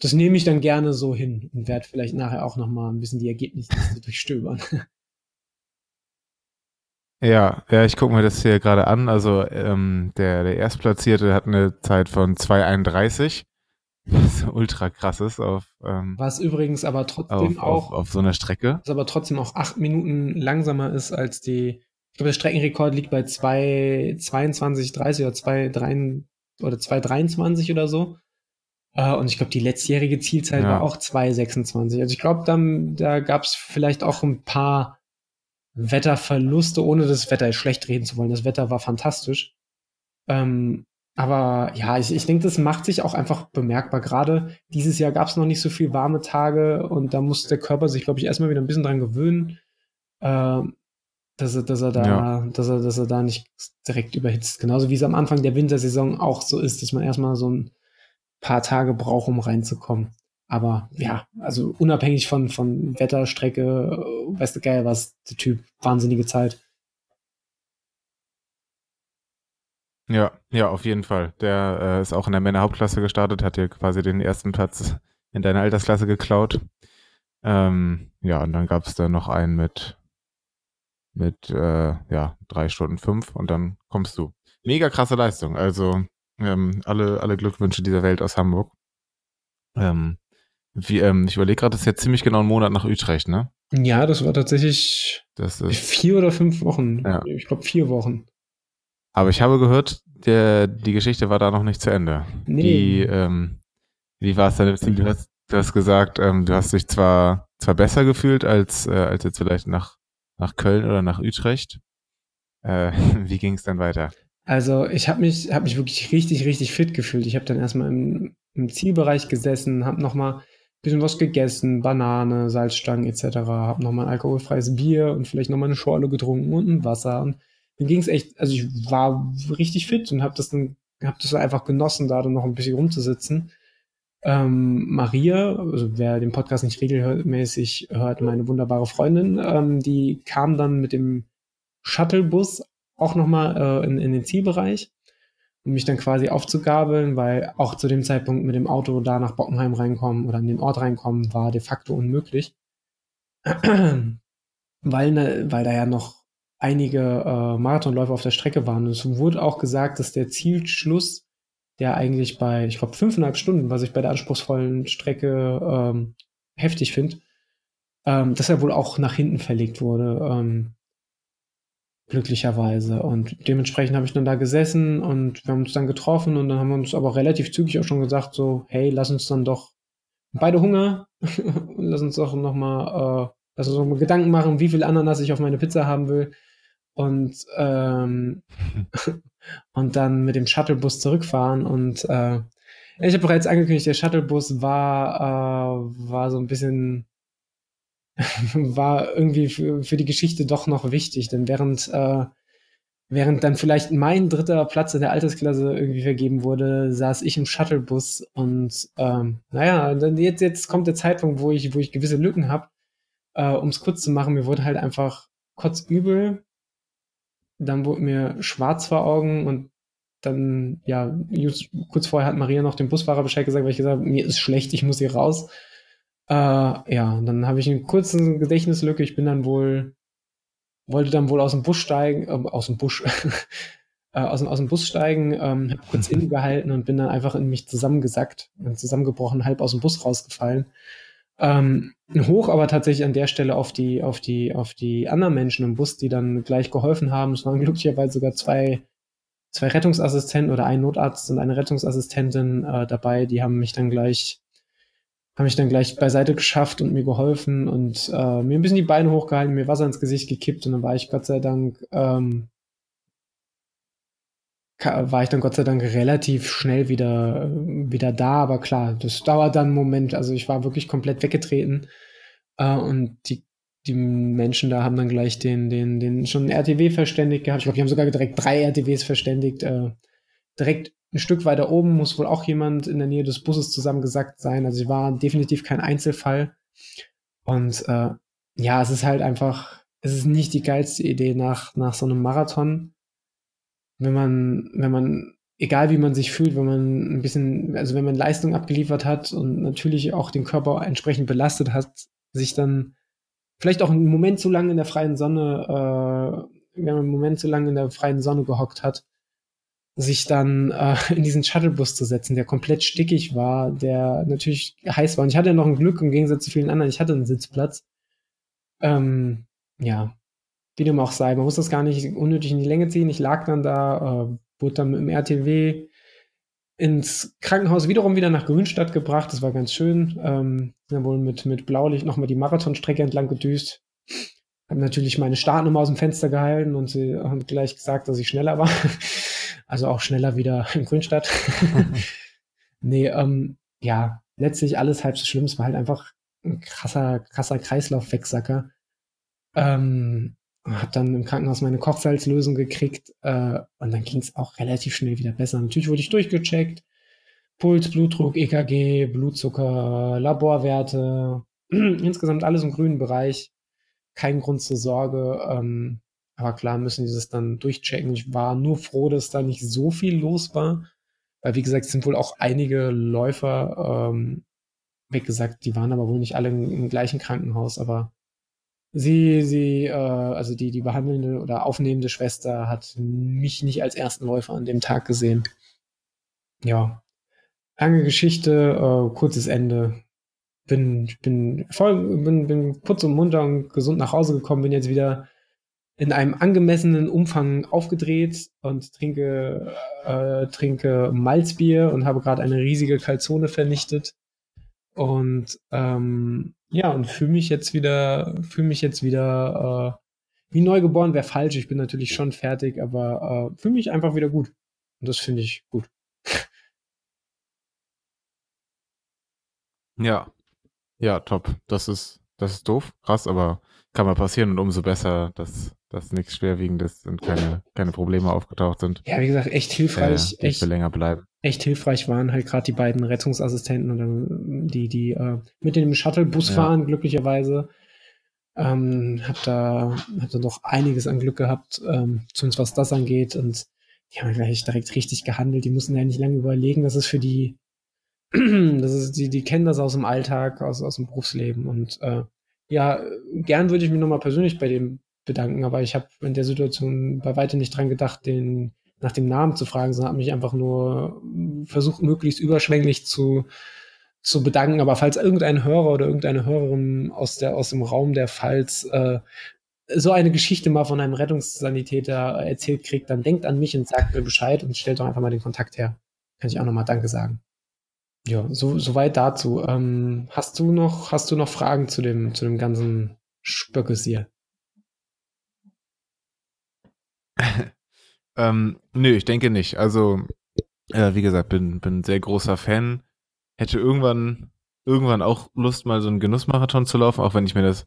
das nehme ich dann gerne so hin und werde vielleicht nachher auch noch mal ein bisschen die Ergebnisse [LAUGHS] durchstöbern. Ja, ja, ich gucke mir das hier gerade an. Also ähm, der, der Erstplatzierte hat eine Zeit von 2,31, was [LAUGHS] ultra krass ist auf ähm, Was übrigens aber trotzdem auf, auch auf, auf so einer Strecke. was aber trotzdem auch acht Minuten langsamer ist als die. Ich glaube, der Streckenrekord liegt bei 2,22, 30 oder 2,3 oder 2,23 oder so. Äh, und ich glaube, die letztjährige Zielzeit Ja. war auch 2,26. Also ich glaube, dann da gab es vielleicht auch ein paar Wetterverluste, ohne das Wetter schlecht reden zu wollen. Das Wetter war fantastisch. Ähm, aber ja, ich, ich denke, das macht sich auch einfach bemerkbar. Gerade dieses Jahr gab es noch nicht so viel warme Tage und da muss der Körper sich, glaube ich, erstmal wieder ein bisschen dran gewöhnen, äh, dass er, dass er da, Ja. dass er, dass er da nicht direkt überhitzt. Genauso wie es am Anfang der Wintersaison auch so ist, dass man erstmal so ein paar Tage braucht, um reinzukommen. Aber ja, also unabhängig von, von Wetter, Strecke, weißt du geil, was der Typ, wahnsinnige Zeit. Ja, ja, auf jeden Fall. Der äh, ist auch in der Männerhauptklasse gestartet, hat dir quasi den ersten Platz in deiner Altersklasse geklaut. Ähm, ja, und dann gab es da noch einen mit mit äh, ja drei Stunden fünf und dann kommst du. Mega krasse Leistung. Also ähm, alle alle Glückwünsche dieser Welt aus Hamburg. Ähm, wie, ähm, ich überlege gerade, das ist jetzt ziemlich genau ein Monat nach Utrecht, ne? Ja, das war tatsächlich Das ist. vier oder fünf Wochen. Ja. Ich glaube vier Wochen. Aber ich habe gehört, der, die Geschichte war da noch nicht zu Ende. Nee. Die, ähm, wie war es denn? Du hast, du hast gesagt, ähm, du hast dich zwar, zwar besser gefühlt als, äh, als jetzt vielleicht nach, nach Köln oder nach Utrecht. Äh, [LAUGHS] wie ging es dann weiter? Also ich habe mich, hab mich wirklich richtig, richtig fit gefühlt. Ich habe dann erstmal im, im Zielbereich gesessen, habe nochmal ein bisschen was gegessen, Banane, Salzstangen etc., habe nochmal ein alkoholfreies Bier und vielleicht nochmal eine Schorle getrunken und ein Wasser. Und mir ging es echt, also ich war richtig fit und habe das dann, habe das einfach genossen, da dann noch ein bisschen rumzusitzen. Ähm, Maria, also wer den Podcast nicht regelmäßig hört, meine wunderbare Freundin, ähm, die kam dann mit dem Shuttlebus auch nochmal äh, in, in den Zielbereich, um mich dann quasi aufzugabeln, weil auch zu dem Zeitpunkt mit dem Auto da nach Bockenheim reinkommen oder in den Ort reinkommen, war de facto unmöglich. [CLEARS THROAT] weil, ne, weil da ja noch einige äh, Marathonläufer auf der Strecke waren. Und es wurde auch gesagt, dass der Zielschluss, der eigentlich bei, ich glaube, fünfeinhalb Stunden, was ich bei der anspruchsvollen Strecke ähm, heftig finde, ähm, dass er wohl auch nach hinten verlegt wurde. Ähm, glücklicherweise. Und dementsprechend habe ich dann da gesessen und wir haben uns dann getroffen und dann haben wir uns aber relativ zügig auch schon gesagt, so, hey, lass uns dann doch beide Hunger, [LAUGHS] lass uns doch nochmal, noch mal Gedanken machen, wie viel Ananas ich auf meine Pizza haben will. Und, ähm, [LAUGHS] und dann mit dem Shuttlebus zurückfahren und äh, ich habe bereits angekündigt, der Shuttlebus war, äh, war so ein bisschen [LAUGHS] war irgendwie für, für die Geschichte doch noch wichtig, denn während, äh, während dann vielleicht mein dritter Platz in der Altersklasse irgendwie vergeben wurde, saß ich im Shuttlebus und ähm, naja, dann jetzt, jetzt kommt der Zeitpunkt, wo ich, wo ich gewisse Lücken habe. Äh, um es kurz zu machen, mir wurde halt einfach kurz übel, dann wurde mir schwarz vor Augen und dann, ja, kurz vorher hat Maria noch dem Busfahrer Bescheid gesagt, weil ich gesagt habe, mir ist schlecht, ich muss hier raus. Äh, ja, dann habe ich eine kurze Gedächtnislücke. Ich bin dann wohl, wollte dann wohl aus dem Bus steigen, äh, aus dem Busch, [LAUGHS] äh, aus, dem, aus dem Bus steigen, ähm, habe kurz innegehalten und bin dann einfach in mich zusammengesackt, und zusammengebrochen, halb aus dem Bus rausgefallen. Ähm, hoch aber tatsächlich an der Stelle auf die, auf die, auf die anderen Menschen im Bus, die dann gleich geholfen haben. Es waren [LAUGHS] glücklicherweise sogar zwei, zwei Rettungsassistenten oder ein Notarzt und eine Rettungsassistentin äh, dabei, die haben mich dann gleich haben mich dann gleich beiseite geschafft und mir geholfen und äh, mir ein bisschen die Beine hochgehalten, mir Wasser ins Gesicht gekippt und dann war ich Gott sei Dank ähm, war ich dann Gott sei Dank relativ schnell wieder, wieder da. Aber klar, das dauert dann einen Moment. Also ich war wirklich komplett weggetreten. Äh, und die, die Menschen da haben dann gleich den, den, den schon RTW verständigt gehabt. Ich glaube, die haben sogar direkt drei RTWs verständigt. Äh, direkt ein Stück weiter oben muss wohl auch jemand in der Nähe des Busses zusammengesackt sein. Also ich war definitiv kein Einzelfall. Und äh, ja, es ist halt einfach, es ist nicht die geilste Idee nach, nach so einem Marathon, wenn man, wenn man, egal wie man sich fühlt, wenn man ein bisschen, also wenn man Leistung abgeliefert hat und natürlich auch den Körper entsprechend belastet hat, sich dann vielleicht auch einen Moment zu lange in der freien Sonne, äh, wenn man einen Moment zu lange in der freien Sonne gehockt hat, sich dann äh, [LAUGHS] in diesen Shuttlebus zu setzen, der komplett stickig war, der natürlich heiß war. Und ich hatte noch ein Glück im Gegensatz zu vielen anderen, ich hatte einen Sitzplatz. Ähm, ja, wie dem auch sei, man muss das gar nicht unnötig in die Länge ziehen. Ich lag dann da, äh, wurde dann im RTW ins Krankenhaus wiederum wieder nach Grünstadt gebracht. Das war ganz schön. Ähm, dann wohl mit, mit Blaulicht nochmal die Marathonstrecke entlang gedüst. Hab natürlich meine Startnummer aus dem Fenster gehalten und sie haben gleich gesagt, dass ich schneller war. [LAUGHS] Also auch schneller wieder in Grünstadt. [LAUGHS] nee, ähm, ja, letztlich alles halb so schlimm. Es war halt einfach ein krasser, krasser Kreislaufwegsacker. Ähm, hab dann im Krankenhaus meine Kochsalzlösung gekriegt äh, und dann ging es auch relativ schnell wieder besser. Natürlich wurde ich durchgecheckt. Puls, Blutdruck, EKG, Blutzucker, Laborwerte, [CLEARS THROAT] insgesamt alles im grünen Bereich. Kein Grund zur Sorge. Ähm, aber klar müssen die das dann durchchecken. Ich war nur froh, dass da nicht so viel los war. Weil, wie gesagt, es sind wohl auch einige Läufer, ähm, wie gesagt, die waren aber wohl nicht alle im, im gleichen Krankenhaus, aber sie, sie, äh, also die, die behandelnde oder aufnehmende Schwester hat mich nicht als ersten Läufer an dem Tag gesehen. Ja. Lange Geschichte, äh, kurzes Ende. Bin, bin voll, bin, bin kurz und munter und gesund nach Hause gekommen, bin jetzt wieder in einem angemessenen Umfang aufgedreht und trinke, äh, trinke Malzbier und habe gerade eine riesige Kalzone vernichtet. Und ähm, ja, und fühle mich jetzt wieder, fühle mich jetzt wieder äh, wie neugeboren wäre falsch. Ich bin natürlich schon fertig, aber äh, fühle mich einfach wieder gut. Und das finde ich gut. Ja. Ja, top. Das ist, das ist doof, krass, aber kann mal passieren und umso besser, dass dass nichts Schwerwiegendes und keine, keine Probleme aufgetaucht sind. Ja, wie gesagt, echt hilfreich. Äh, echt, länger bleiben. Echt hilfreich waren halt gerade die beiden Rettungsassistenten oder die, die äh, mit dem Shuttlebus ja. fahren, glücklicherweise. Ähm, hab da, hab da doch einiges an Glück gehabt, ähm, zumindest was das angeht. Und die haben gleich direkt richtig gehandelt. Die mussten ja nicht lange überlegen. Das ist für die, [CLEARS THROAT] das ist, die, die kennen das aus dem Alltag, aus, aus dem Berufsleben. Und äh, ja, gern würde ich mich nochmal persönlich bei dem bedanken, aber ich habe in der Situation bei weitem nicht dran gedacht, den nach dem Namen zu fragen, sondern habe mich einfach nur versucht, möglichst überschwänglich zu, zu bedanken. Aber falls irgendein Hörer oder irgendeine Hörerin aus, der, aus dem Raum der Pfalz äh, so eine Geschichte mal von einem Rettungssanitäter erzählt kriegt, dann denkt an mich und sagt mir Bescheid und stellt doch einfach mal den Kontakt her. Kann ich auch nochmal Danke sagen. Ja, so, soweit dazu. Ähm, hast du noch, hast du noch Fragen zu dem, zu dem ganzen Spöckes hier? [LAUGHS] ähm, nö, ich denke nicht. Also, äh, wie gesagt, bin, bin sehr großer Fan. Hätte irgendwann, irgendwann auch Lust, mal so einen Genussmarathon zu laufen, auch wenn ich mir das,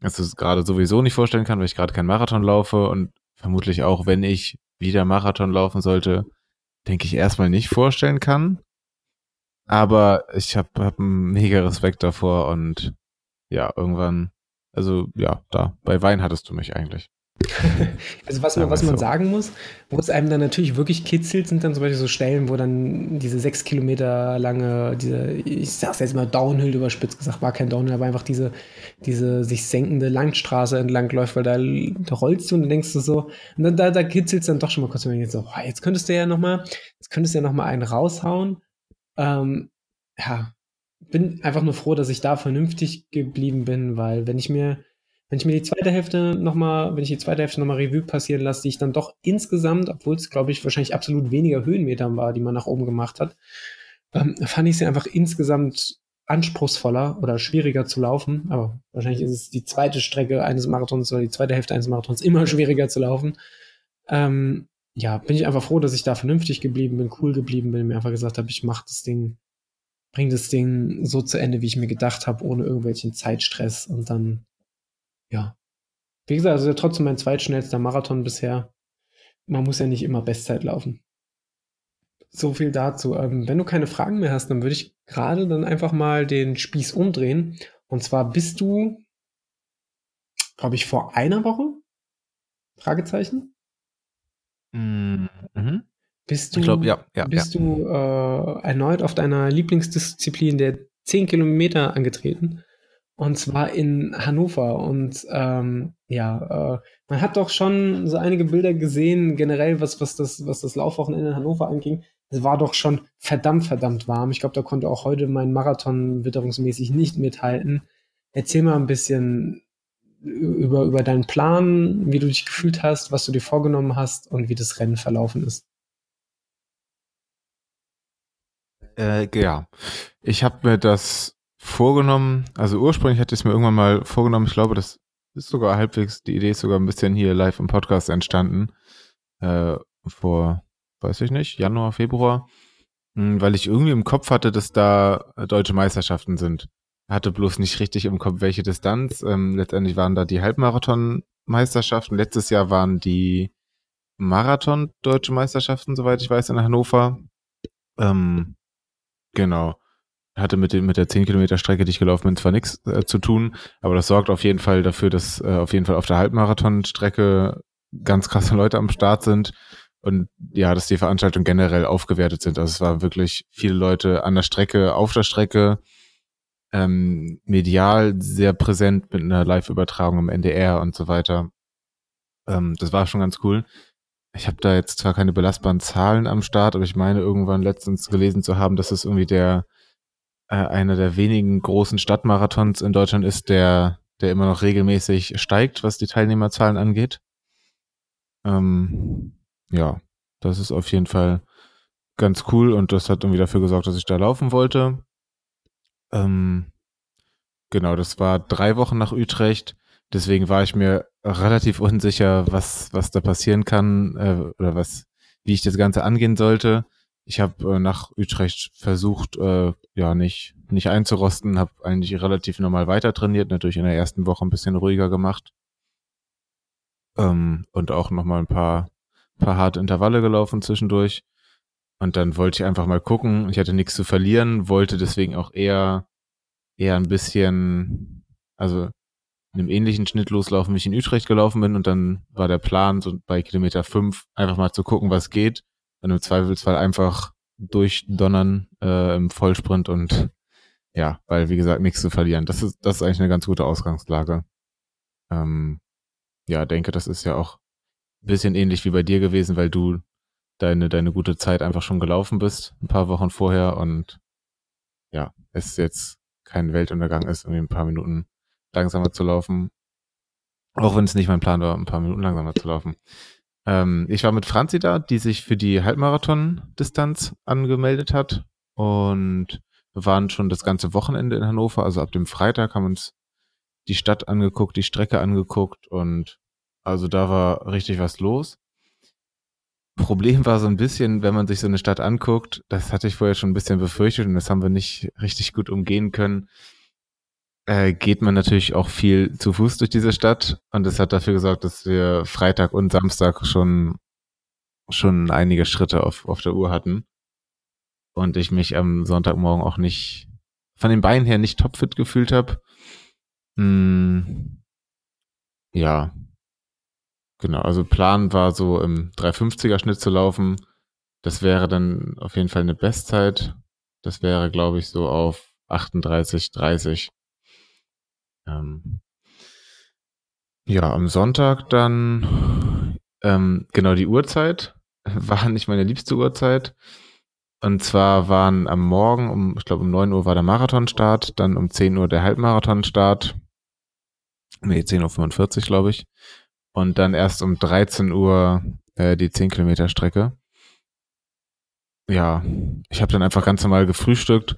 das gerade sowieso nicht vorstellen kann, weil ich gerade keinen Marathon laufe und vermutlich auch, wenn ich wieder Marathon laufen sollte, denke ich erstmal nicht vorstellen kann. Aber ich habe hab einen mega Respekt davor und ja, irgendwann, also ja, da, bei Wein hattest du mich eigentlich. [LAUGHS] also was man, was man sagen muss, wo es einem dann natürlich wirklich kitzelt, sind dann zum Beispiel so Stellen, wo dann diese sechs Kilometer lange, diese, ich sag's jetzt mal Downhill überspitzt gesagt, war kein Downhill, aber einfach diese, diese sich senkende Langstraße entlang läuft, weil da, da rollst du und dann denkst du so, und dann, da, da kitzelt es dann doch schon mal kurz, wenn jetzt so, oh, jetzt könntest du ja nochmal, jetzt könntest du ja nochmal einen raushauen. Ähm, ja, bin einfach nur froh, dass ich da vernünftig geblieben bin, weil wenn ich mir wenn ich mir die zweite Hälfte nochmal, wenn ich die zweite Hälfte nochmal Revue passieren lasse, die ich dann doch insgesamt, obwohl es, glaube ich, wahrscheinlich absolut weniger Höhenmetern war, die man nach oben gemacht hat, ähm, fand ich sie einfach insgesamt anspruchsvoller oder schwieriger zu laufen. Aber wahrscheinlich ist es die zweite Strecke eines Marathons oder die zweite Hälfte eines Marathons immer schwieriger zu laufen. Ähm, ja, bin ich einfach froh, dass ich da vernünftig geblieben bin, cool geblieben bin, mir einfach gesagt habe, ich mache das Ding, bring das Ding so zu Ende, wie ich mir gedacht habe, ohne irgendwelchen Zeitstress und dann, ja. Wie gesagt, also trotzdem mein zweitschnellster Marathon bisher. Man muss ja nicht immer Bestzeit laufen. So viel dazu. Ähm, wenn du keine Fragen mehr hast, dann würde ich gerade dann einfach mal den Spieß umdrehen. Und zwar bist du, glaube ich, vor einer Woche? Fragezeichen? Mhm. Bist du, Ich glaube, ja, ja, bist du äh, erneut auf deiner Lieblingsdisziplin der 10 Kilometer angetreten? Und zwar in Hannover. Und ähm, ja, äh, man hat doch schon so einige Bilder gesehen, generell, was, was, das, was das Laufwochenende in Hannover anging. Es war doch schon verdammt, verdammt warm. Ich glaube, da konnte auch heute mein Marathon witterungsmäßig nicht mithalten. Erzähl mal ein bisschen über, über deinen Plan, wie du dich gefühlt hast, was du dir vorgenommen hast und wie das Rennen verlaufen ist. Äh, ja, ich habe mir das vorgenommen, also ursprünglich hatte ich es mir irgendwann mal vorgenommen, ich glaube, das ist sogar halbwegs, die Idee ist sogar ein bisschen hier live im Podcast entstanden, äh, vor, weiß ich nicht, Januar, Februar, hm, weil ich irgendwie im Kopf hatte, dass da deutsche Meisterschaften sind. Hatte bloß nicht richtig im Kopf, welche Distanz. Ähm, letztendlich waren da die Halbmarathon-Meisterschaften. Letztes Jahr waren die Marathon-Deutsche Meisterschaften, soweit ich weiß, in Hannover. Ähm, genau hatte mit, dem, mit der 10 Kilometer Strecke, die ich gelaufen bin, zwar nichts äh, zu tun, aber das sorgt auf jeden Fall dafür, dass äh, auf jeden Fall auf der Halbmarathon-Strecke ganz krasse Leute am Start sind und ja, dass die Veranstaltungen generell aufgewertet sind. Also es war wirklich viele Leute an der Strecke, auf der Strecke, ähm, medial sehr präsent mit einer Live-Übertragung im NDR und so weiter. Ähm, das war schon ganz cool. Ich habe da jetzt zwar keine belastbaren Zahlen am Start, aber ich meine irgendwann letztens gelesen zu haben, dass es irgendwie der äh, einer der wenigen großen Stadtmarathons in Deutschland ist, der, der immer noch regelmäßig steigt, was die Teilnehmerzahlen angeht. Ähm, ja, das ist auf jeden Fall ganz cool und das hat irgendwie dafür gesorgt, dass ich da laufen wollte. Ähm, genau, das war drei Wochen nach Utrecht. Deswegen war ich mir relativ unsicher, was, was da passieren kann äh, oder was, wie ich das Ganze angehen sollte ich habe äh, nach Utrecht versucht, äh, ja, nicht, nicht einzurosten, habe eigentlich relativ normal weiter trainiert, natürlich in der ersten Woche ein bisschen ruhiger gemacht. Ähm, und auch nochmal ein paar, paar harte Intervalle gelaufen zwischendurch. Und dann wollte ich einfach mal gucken. Ich hatte nichts zu verlieren, wollte deswegen auch eher, eher ein bisschen, also in einem ähnlichen Schnitt loslaufen, wie ich in Utrecht gelaufen bin. Und dann war der Plan, so bei Kilometer fünf einfach mal zu gucken, was geht und im Zweifelsfall einfach durchdonnern äh, im Vollsprint und ja, weil wie gesagt nichts zu verlieren. Das ist das ist eigentlich eine ganz gute Ausgangslage. Ähm, ja, denke, das ist ja auch ein bisschen ähnlich wie bei dir gewesen, weil du deine deine gute Zeit einfach schon gelaufen bist, ein paar Wochen vorher und ja, es jetzt kein Weltuntergang ist, irgendwie ein paar Minuten langsamer zu laufen. Auch wenn es nicht mein Plan war, ein paar Minuten langsamer zu laufen. Ähm, ich war mit Franzi da, die sich für die Halbmarathon-Distanz angemeldet hat. Und wir waren schon das ganze Wochenende in Hannover. Also ab dem Freitag haben uns die Stadt angeguckt, die Strecke angeguckt und also da war richtig was los. Problem war so ein bisschen, wenn man sich so eine Stadt anguckt, das hatte ich vorher schon ein bisschen befürchtet und das haben wir nicht richtig gut umgehen können äh, geht man natürlich auch viel zu Fuß durch diese Stadt und das hat dafür gesorgt, dass wir Freitag und Samstag schon schon einige Schritte auf, auf der Uhr hatten und ich mich am Sonntagmorgen auch nicht von den Beinen her nicht topfit gefühlt habe. Hm, ja, genau. Also Plan war so im 350er Schnitt zu laufen. Das wäre dann auf jeden Fall eine Bestzeit. Das wäre, glaube ich, so auf 38, 30. Ähm, ja, am Sonntag dann, ähm, genau die Uhrzeit [LAUGHS] war nicht meine liebste Uhrzeit. Und zwar waren am Morgen, um, ich glaube um 9 Uhr war der Marathonstart, dann um 10 Uhr der Halbmarathonstart. Nee, 10.45 Uhr, glaube ich. Und dann erst um 13 Uhr äh, die 10 Kilometer Strecke. Ja, ich habe dann einfach ganz normal gefrühstückt.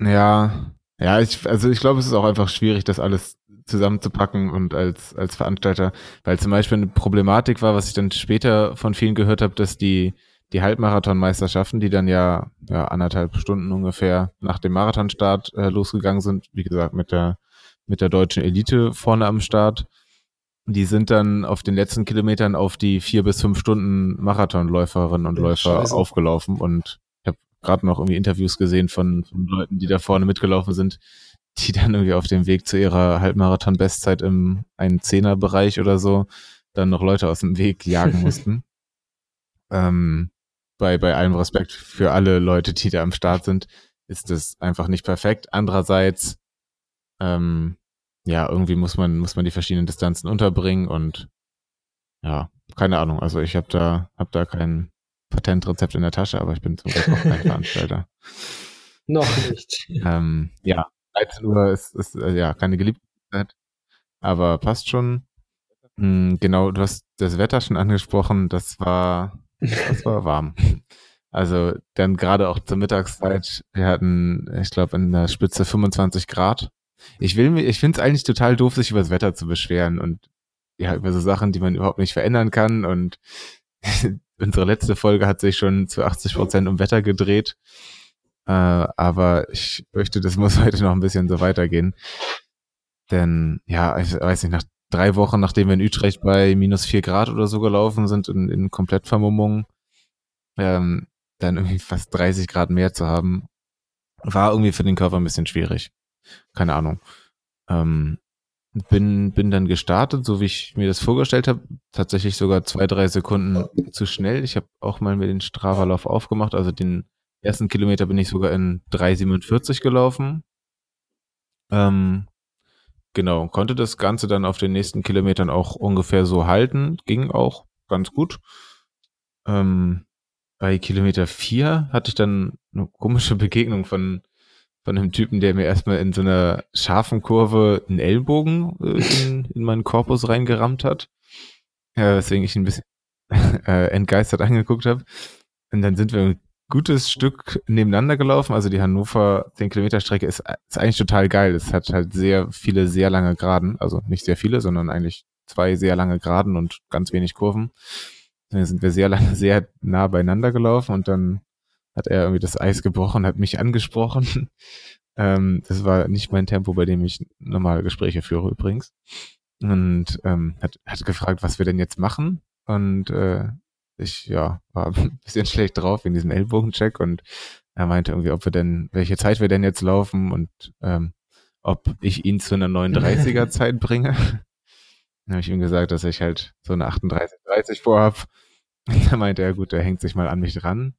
Ja, Ja, ich, also ich glaube, es ist auch einfach schwierig, das alles zusammenzupacken und als, als Veranstalter, weil zum Beispiel eine Problematik war, was ich dann später von vielen gehört habe, dass die, die Halbmarathonmeisterschaften, die dann ja, ja anderthalb Stunden ungefähr nach dem Marathonstart äh, losgegangen sind, wie gesagt, mit der, mit der deutschen Elite vorne am Start, die sind dann auf den letzten Kilometern auf die vier bis fünf Stunden Marathonläuferinnen und Läufer Scheiße. aufgelaufen und ich habe gerade noch irgendwie Interviews gesehen von, von Leuten, die da vorne mitgelaufen sind, die dann irgendwie auf dem Weg zu ihrer Halbmarathon-Bestzeit im einen Zehner-Bereich oder so dann noch Leute aus dem Weg jagen mussten. [LAUGHS] ähm, bei, bei allem Respekt für alle Leute, die da am Start sind, ist das einfach nicht perfekt. Andererseits, ähm, ja, irgendwie muss man, muss man die verschiedenen Distanzen unterbringen und ja, keine Ahnung. Also ich habe da, hab da kein Patentrezept in der Tasche, aber ich bin zum Glück auch kein [LAUGHS] Veranstalter. Noch nicht. ähm, ja, 13 Uhr ist, ist äh, ja keine geliebte Zeit, aber passt schon. Mhm, genau, du hast das Wetter schon angesprochen, das war, das war [LAUGHS] warm. Also dann gerade auch zur Mittagszeit, wir hatten, ich glaube, in der Spitze 25 Grad. Ich will mir, ich finde es eigentlich total doof, sich über das Wetter zu beschweren und ja, über so Sachen, die man überhaupt nicht verändern kann. Und [LAUGHS] unsere letzte Folge hat sich schon zu 80 Prozent um Wetter gedreht. Äh, aber ich fürchte, das muss [LAUGHS] heute noch ein bisschen so weitergehen. Denn, ja, ich weiß nicht, nach drei Wochen, nachdem wir in Utrecht bei minus vier Grad oder so gelaufen sind, in, in Komplettvermummung, ähm, dann irgendwie fast 30 Grad mehr zu haben, war irgendwie für den Körper ein bisschen schwierig. Keine Ahnung. Ähm, bin, bin dann gestartet, so wie ich mir das vorgestellt habe. Tatsächlich sogar zwei, drei Sekunden zu schnell. Ich habe auch mal mir den Strava-Lauf aufgemacht, also den ersten Kilometer bin ich sogar in 3,47 gelaufen. Ähm, genau, konnte das Ganze dann auf den nächsten Kilometern auch ungefähr so halten. Ging auch ganz gut. Ähm, bei Kilometer 4 hatte ich dann eine komische Begegnung von, von einem Typen, der mir erstmal in so einer scharfen Kurve einen Ellbogen äh, in, in meinen Korpus reingerammt hat. Ja, weswegen ich ein bisschen [LAUGHS] äh, entgeistert angeguckt habe. Und dann sind wir gutes Stück nebeneinander gelaufen. Also die Hannover 10 Kilometer Strecke ist, ist eigentlich total geil. Es hat halt sehr viele, sehr lange Geraden. Also nicht sehr viele, sondern eigentlich zwei sehr lange Geraden und ganz wenig Kurven. Dann sind wir sehr lange, sehr nah beieinander gelaufen und dann hat er irgendwie das Eis gebrochen, hat mich angesprochen. [LAUGHS] ähm, das war nicht mein Tempo, bei dem ich normale Gespräche führe übrigens. Und ähm, hat, hat gefragt, was wir denn jetzt machen. Und äh, ich ja war [LAUGHS] ein bisschen schlecht drauf in diesem Ellbogencheck und er meinte irgendwie, ob wir denn, welche Zeit wir denn jetzt laufen und ähm, ob ich ihn zu einer 39er [LAUGHS] Zeit bringe. Dann habe ich ihm gesagt, dass ich halt so eine 38, 30 vorhab. Und da meinte er, gut, der hängt sich mal an mich dran.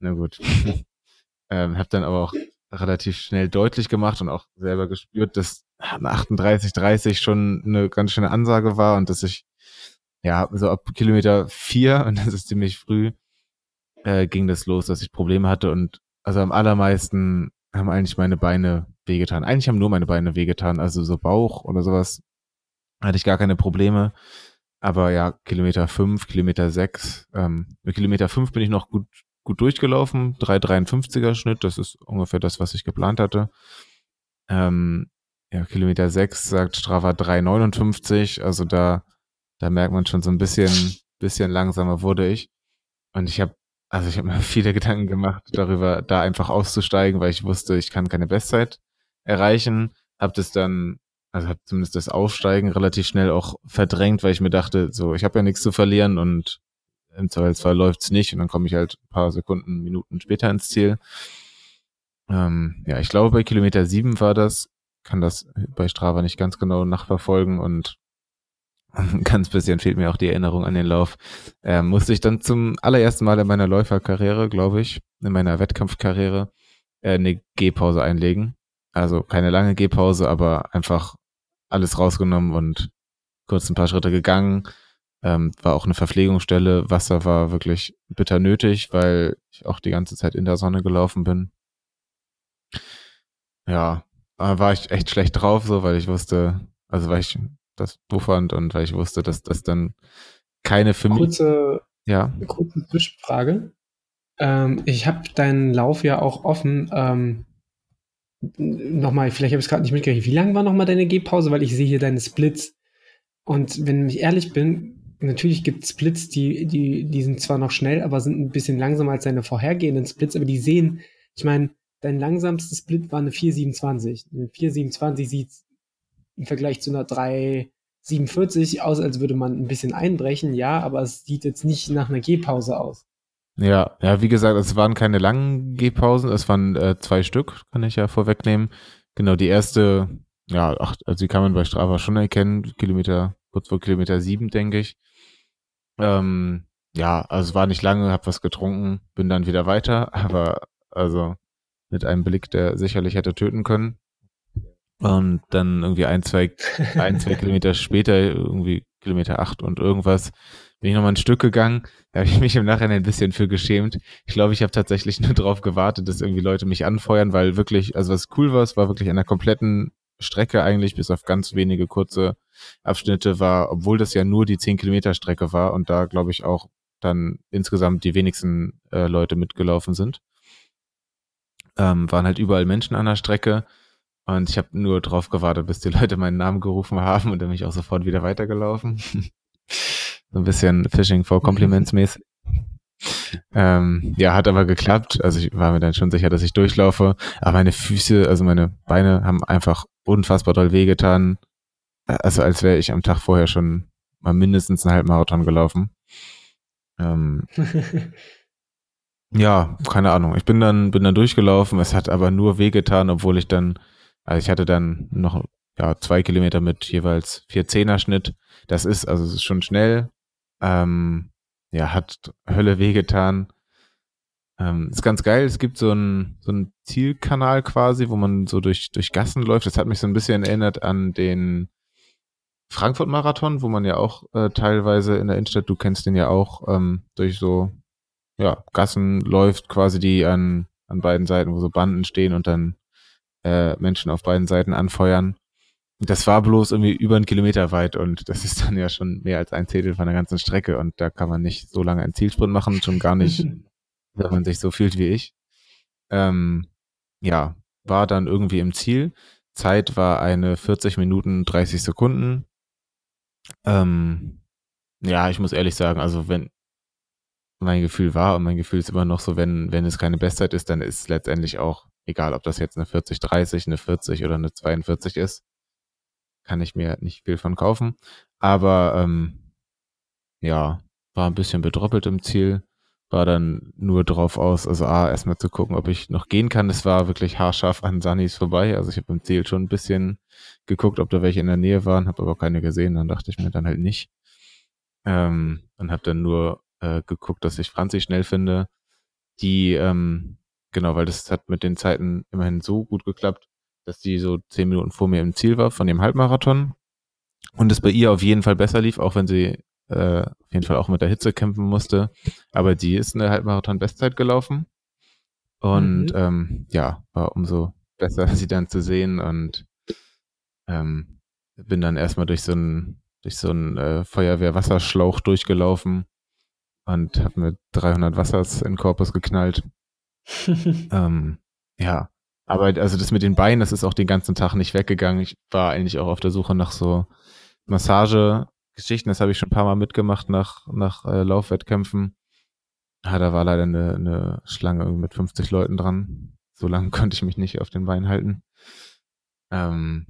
Na gut. [LAUGHS] ähm, hab dann aber auch relativ schnell deutlich gemacht und auch selber gespürt, dass eine 38, 30 schon eine ganz schöne Ansage war und dass ich ja, so ab Kilometer vier, [LAUGHS] und das ist ziemlich früh, äh, ging das los, dass ich Probleme hatte und also am allermeisten haben eigentlich meine Beine wehgetan. Eigentlich haben nur meine Beine wehgetan, also so Bauch oder sowas hatte ich gar keine Probleme. Aber ja, Kilometer fünf, Kilometer sechs, ähm, mit Kilometer fünf bin ich noch gut, gut durchgelaufen. 3,53er Schnitt, das ist ungefähr das, was ich geplant hatte. Ähm, ja, Kilometer sechs sagt Strava 3,59, also da da merkt man schon so ein bisschen, bisschen langsamer wurde ich. Und ich habe, also ich habe mir [LAUGHS] viele Gedanken gemacht darüber, da einfach auszusteigen, weil ich wusste, ich kann keine Bestzeit erreichen. Hab das dann, also habe zumindest das Aufsteigen relativ schnell auch verdrängt, weil ich mir dachte, so, ich habe ja nichts zu verlieren und im Zweifelsfall läuft's nicht und dann komme ich halt ein paar Sekunden, Minuten später ins Ziel. Ähm, ja, ich glaube, bei Kilometer sieben war das, kann das bei Strava nicht ganz genau nachverfolgen und [LAUGHS] ganz bisschen fehlt mir auch die Erinnerung an den Lauf. Ähm, musste ich dann zum allerersten Mal in meiner Läuferkarriere, glaube ich, in meiner Wettkampfkarriere, äh, eine Gehpause einlegen. Also keine lange Gehpause, aber einfach alles rausgenommen und kurz ein paar Schritte gegangen. Ähm, war auch eine Verpflegungsstelle. Wasser war wirklich bitter nötig, weil ich auch die ganze Zeit in der Sonne gelaufen bin. Ja, war ich echt schlecht drauf, so, weil ich wusste, also weil ich das doof fand und weil ich wusste, dass das dann keine für kurze, mich. Ja. Eine kurze Zwischenfrage. Ähm, ich habe deinen Lauf ja auch offen. Ähm, nochmal, vielleicht habe ich es gerade nicht mitgekriegt. Wie lang war nochmal deine Gehpause? Weil ich sehe hier deine Splits. Und wenn ich ehrlich bin, natürlich gibt es Splits, die, die, die sind zwar noch schnell, aber sind ein bisschen langsamer als deine vorhergehenden Splits, aber die sehen, ich meine, dein langsamster Split war eine 427. Eine 427 sieht im Vergleich zu einer 347 aus, als würde man ein bisschen einbrechen, ja, aber es sieht jetzt nicht nach einer Gehpause aus. Ja, ja, wie gesagt, es waren keine langen Gehpausen, es waren äh, zwei Stück, kann ich ja vorwegnehmen. Genau, die erste, ja, ach, also die kann man bei Strava schon erkennen, Kilometer, kurz vor Kilometer sieben, denke ich. Ähm, ja, also es war nicht lange, hab was getrunken, bin dann wieder weiter, [LAUGHS] aber also mit einem Blick, der sicherlich hätte töten können. Und dann irgendwie ein, zwei, ein, zwei [LAUGHS] Kilometer später, irgendwie Kilometer acht und irgendwas, bin ich nochmal ein Stück gegangen. Da habe ich mich im Nachhinein ein bisschen für geschämt. Ich glaube, ich habe tatsächlich nur [LAUGHS] darauf gewartet, dass irgendwie Leute mich anfeuern, weil wirklich, also was cool war, es war wirklich an der kompletten Strecke eigentlich, bis auf ganz wenige kurze Abschnitte war, obwohl das ja nur die 10 Kilometer Strecke war und da glaube ich auch dann insgesamt die wenigsten äh, Leute mitgelaufen sind. Ähm, waren halt überall Menschen an der Strecke und ich habe nur drauf gewartet, bis die [LAUGHS] Leute meinen Namen gerufen haben und dann bin ich auch sofort wieder weitergelaufen. [LAUGHS] so ein bisschen Fishing for Compliments mäßig. Ähm, ja, hat aber geklappt. Also ich war mir dann schon sicher, dass ich durchlaufe. Aber meine Füße, also meine Beine haben einfach unfassbar doll wehgetan. Also als wäre ich am Tag vorher schon mal mindestens einen Halbmarathon gelaufen. Ähm, [LAUGHS] ja, keine Ahnung. Ich bin dann, bin dann durchgelaufen. Es hat aber nur wehgetan, obwohl ich dann, also ich hatte dann noch ja, zwei Kilometer mit jeweils vier Zehner-Schnitt. Das ist, also es ist schon schnell. Ähm, ja, hat Hölle wehgetan. Ähm, ist ganz geil. Es gibt so einen so einen Zielkanal quasi, wo man so durch, durch Gassen läuft. Das hat mich so ein bisschen erinnert an den Frankfurt-Marathon, wo man ja auch äh, teilweise in der Innenstadt, du kennst den ja auch, ähm, durch so ja, Gassen läuft, quasi die an, an beiden Seiten, wo so Banden stehen und dann äh, Menschen auf beiden Seiten anfeuern. Das war bloß irgendwie über einen Kilometer weit und das ist dann ja schon mehr als ein Zehntel von der ganzen Strecke und da kann man nicht so lange einen Zielsprint machen, schon gar nicht, [LAUGHS] wenn man sich so fühlt wie ich. Ähm, ja, war dann irgendwie im Ziel. Zeit war eine 40 Minuten 30 Sekunden. Ähm, ja, ich muss ehrlich sagen, also wenn mein Gefühl war und mein Gefühl ist immer noch so, wenn, wenn es keine Bestzeit ist, dann ist es letztendlich auch egal, ob das jetzt eine 40, 30, eine 40 oder eine 42 ist kann ich mir nicht viel von kaufen. Aber ähm, ja, war ein bisschen bedroppelt im Ziel. War dann nur drauf aus, also A, erstmal zu gucken, ob ich noch gehen kann. Es war wirklich haarscharf an Sunnis vorbei. Also ich habe im Ziel schon ein bisschen geguckt, ob da welche in der Nähe waren, habe aber keine gesehen. Dann dachte ich mir dann halt nicht. Ähm, und habe dann nur äh, geguckt, dass ich Franzi schnell finde. Die, ähm, genau, weil das hat mit den Zeiten immerhin so gut geklappt, dass die so zehn Minuten vor mir im Ziel war von dem Halbmarathon und es bei ihr auf jeden Fall besser lief, auch wenn sie äh, auf jeden Fall auch mit der Hitze kämpfen musste. Aber die ist eine Halbmarathon-Bestzeit gelaufen und mhm. ähm, ja, war umso besser, [LAUGHS] sie dann zu sehen und ähm, bin dann erstmal durch so einen durch so einen äh, Feuerwehrwasserschlauch durchgelaufen und habe mit 300 Wassers in den Korpus geknallt. [LAUGHS] ähm, ja, aber also das mit den Beinen, das ist auch den ganzen Tag nicht weggegangen. Ich war eigentlich auch auf der Suche nach so Massagegeschichten. Das habe ich schon ein paar Mal mitgemacht nach, nach äh, Laufwettkämpfen. Ja, da war leider eine, eine Schlange mit 50 Leuten dran. So lange [LAUGHS] konnte ich mich nicht auf den Beinen halten. Ähm,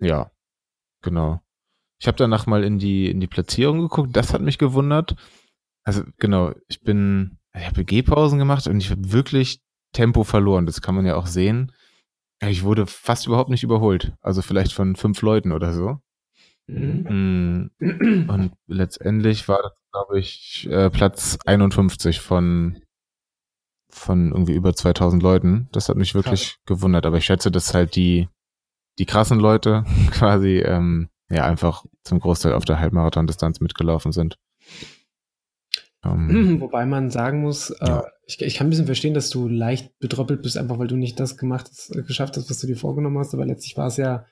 ja, genau. Ich habe danach mal in die in die Platzierung geguckt. Das hat mich gewundert. Also genau, ich bin, ich habe Gehpausen gemacht und ich habe wirklich Tempo verloren. Das kann man ja auch sehen. Ich wurde fast überhaupt nicht überholt. Also vielleicht von fünf Leuten oder so. Mhm. Mm. Und letztendlich war das, glaube ich, äh, Platz 51 von, von irgendwie über 2000 Leuten. Das hat mich wirklich Krass. gewundert. Aber ich schätze, dass halt die, die krassen Leute [LAUGHS] quasi, ähm, ja, einfach zum Großteil auf der Halbmarathon-Distanz mitgelaufen sind. Ähm, Wobei man sagen muss, äh, ja. äh, ich, ich, kann ein bisschen verstehen, dass du leicht betroppelt bist, einfach weil du nicht das gemacht hast, äh, geschafft hast, was du dir vorgenommen hast. Aber letztlich war es ja,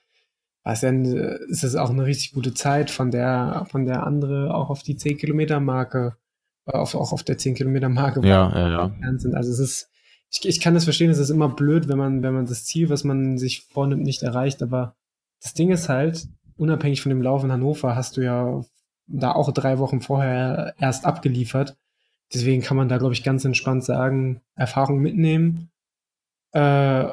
es ja, eine, ist es auch eine richtig gute Zeit, von der, von der andere auch auf die 10 Kilometer Marke, äh, auf, auch auf der 10 Kilometer Marke ja, ja, ja. sind. Also es ist, ich, ich kann das verstehen, es ist immer blöd, wenn man, wenn man das Ziel, was man sich vornimmt, nicht erreicht, aber das Ding ist halt, unabhängig von dem Lauf in Hannover hast du ja da auch drei Wochen vorher erst abgeliefert. Deswegen kann man da, glaube ich, ganz entspannt sagen, Erfahrung mitnehmen. Äh,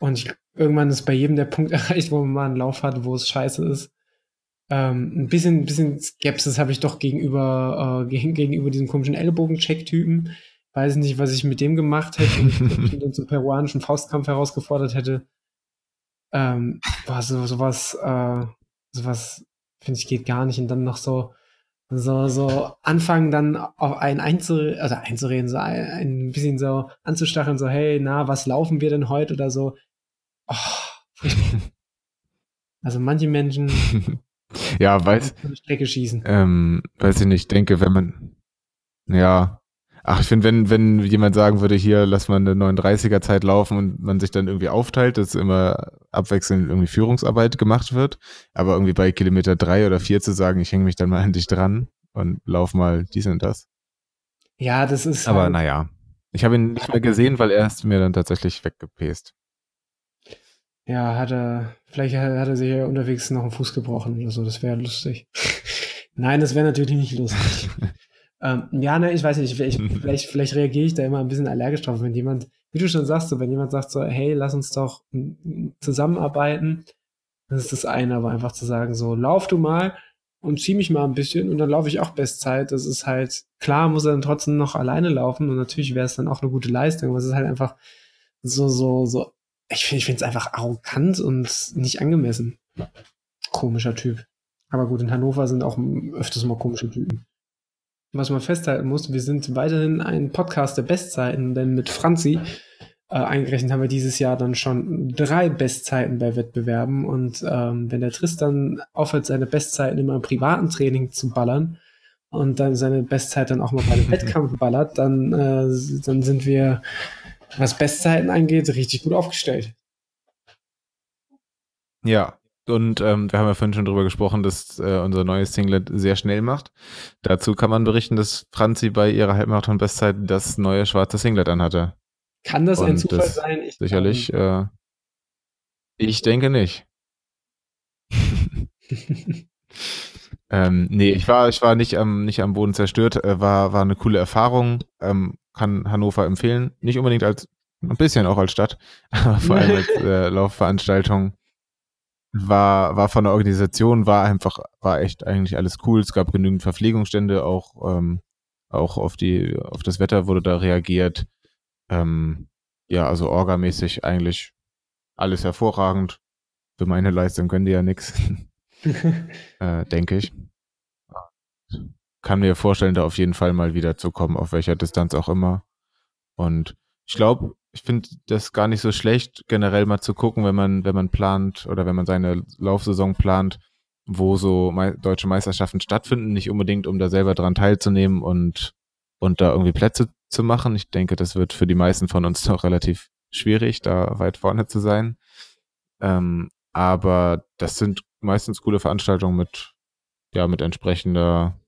und ich, irgendwann ist bei jedem der Punkt [LAUGHS] erreicht, wo man mal einen Lauf hat, wo es scheiße ist. Ähm, ein bisschen, ein bisschen Skepsis habe ich doch gegenüber, äh, gegenüber diesem komischen Ellbogencheck-Typen. Weiß nicht, was ich mit dem gemacht hätte, wenn ich [LAUGHS] den zum peruanischen Faustkampf herausgefordert hätte. Ähm, boah, so, sowas, äh, sowas, finde ich, geht gar nicht. Und dann noch so, so, so anfangen dann auf einen einzureden, also einzureden, so ein, ein bisschen so anzustacheln, so, hey, na, was laufen wir denn heute oder so. Oh, [LAUGHS] also manche Menschen [LAUGHS] ja, weiß, Strecke schießen. Ähm, weiß ich nicht, denke, wenn man, ja, Ach, ich finde, wenn, wenn jemand sagen würde, hier, lass mal eine 39er Zeit laufen und man sich dann irgendwie aufteilt, dass immer abwechselnd irgendwie Führungsarbeit gemacht wird, aber irgendwie bei Kilometer drei oder vier zu sagen, ich hänge mich dann mal an dich dran und lauf mal dies und das. Ja, das ist. Aber halt naja. Ich habe ihn nicht mehr gesehen, weil er ist mir dann tatsächlich weggepest. Ja, hat er, vielleicht hat er sich ja unterwegs noch einen Fuß gebrochen oder so, das wäre lustig. [LAUGHS] Nein, das wäre natürlich nicht lustig. [LAUGHS] Ähm, ja, ne, ich weiß nicht, ich, vielleicht, vielleicht reagiere ich da immer ein bisschen allergisch drauf, wenn jemand, wie du schon sagst, so, wenn jemand sagt so, hey, lass uns doch zusammenarbeiten, das ist das eine, aber einfach zu sagen so, lauf du mal und zieh mich mal ein bisschen und dann laufe ich auch Bestzeit. Das ist halt, klar muss er dann trotzdem noch alleine laufen und natürlich wäre es dann auch eine gute Leistung, aber es ist halt einfach so, so, so, ich finde, ich finde es einfach arrogant und nicht angemessen. Komischer Typ. Aber gut, in Hannover sind auch öfters mal komische Typen was man festhalten muss, wir sind weiterhin ein Podcast der Bestzeiten, denn mit Franzi äh, eingerechnet haben wir dieses Jahr dann schon drei Bestzeiten bei Wettbewerben. Und ähm, wenn der Tristan aufhört, seine Bestzeiten immer im privaten Training zu ballern und dann seine Bestzeit dann auch mal bei dem [LAUGHS] Wettkampf ballert, dann, äh, dann sind wir, was Bestzeiten angeht, richtig gut aufgestellt. Ja, und ähm, wir haben ja vorhin schon drüber gesprochen, dass äh, unser neues Singlet sehr schnell macht. Dazu kann man berichten, dass Franzi bei ihrer Halbmarathon-Bestzeit das neue schwarze Singlet anhatte. Kann das Und ein Zufall das sein? Ich sicherlich. Äh, ich denke nicht. [LAUGHS] ähm, nee, ich war, ich war nicht am, nicht am Boden zerstört. Äh, war, war eine coole Erfahrung. Ähm, kann Hannover empfehlen. Nicht unbedingt als, ein bisschen auch als Stadt, [LAUGHS] aber vor allem als [LAUGHS] äh, Laufveranstaltung war, war von der Organisation, war einfach, war echt eigentlich alles cool. Es gab genügend Verpflegungsstände, auch, ähm, auch auf die, auf das Wetter wurde da reagiert. Ähm, ja, also orgamäßig eigentlich alles hervorragend. Für meine Leistung können die ja nix. [LAUGHS] äh, denke ich. Kann mir vorstellen, da auf jeden Fall mal wieder zu kommen, auf welcher Distanz auch immer. Und ich glaube, ich finde das gar nicht so schlecht, generell mal zu gucken, wenn man, wenn man plant oder wenn man seine Laufsaison plant, wo so me deutsche Meisterschaften stattfinden, nicht unbedingt, um da selber dran teilzunehmen und, und da irgendwie Plätze zu machen. Ich denke, das wird für die meisten von uns [LAUGHS] doch relativ schwierig, da weit vorne zu sein. Ähm, aber das sind meistens coole Veranstaltungen mit, ja, mit entsprechender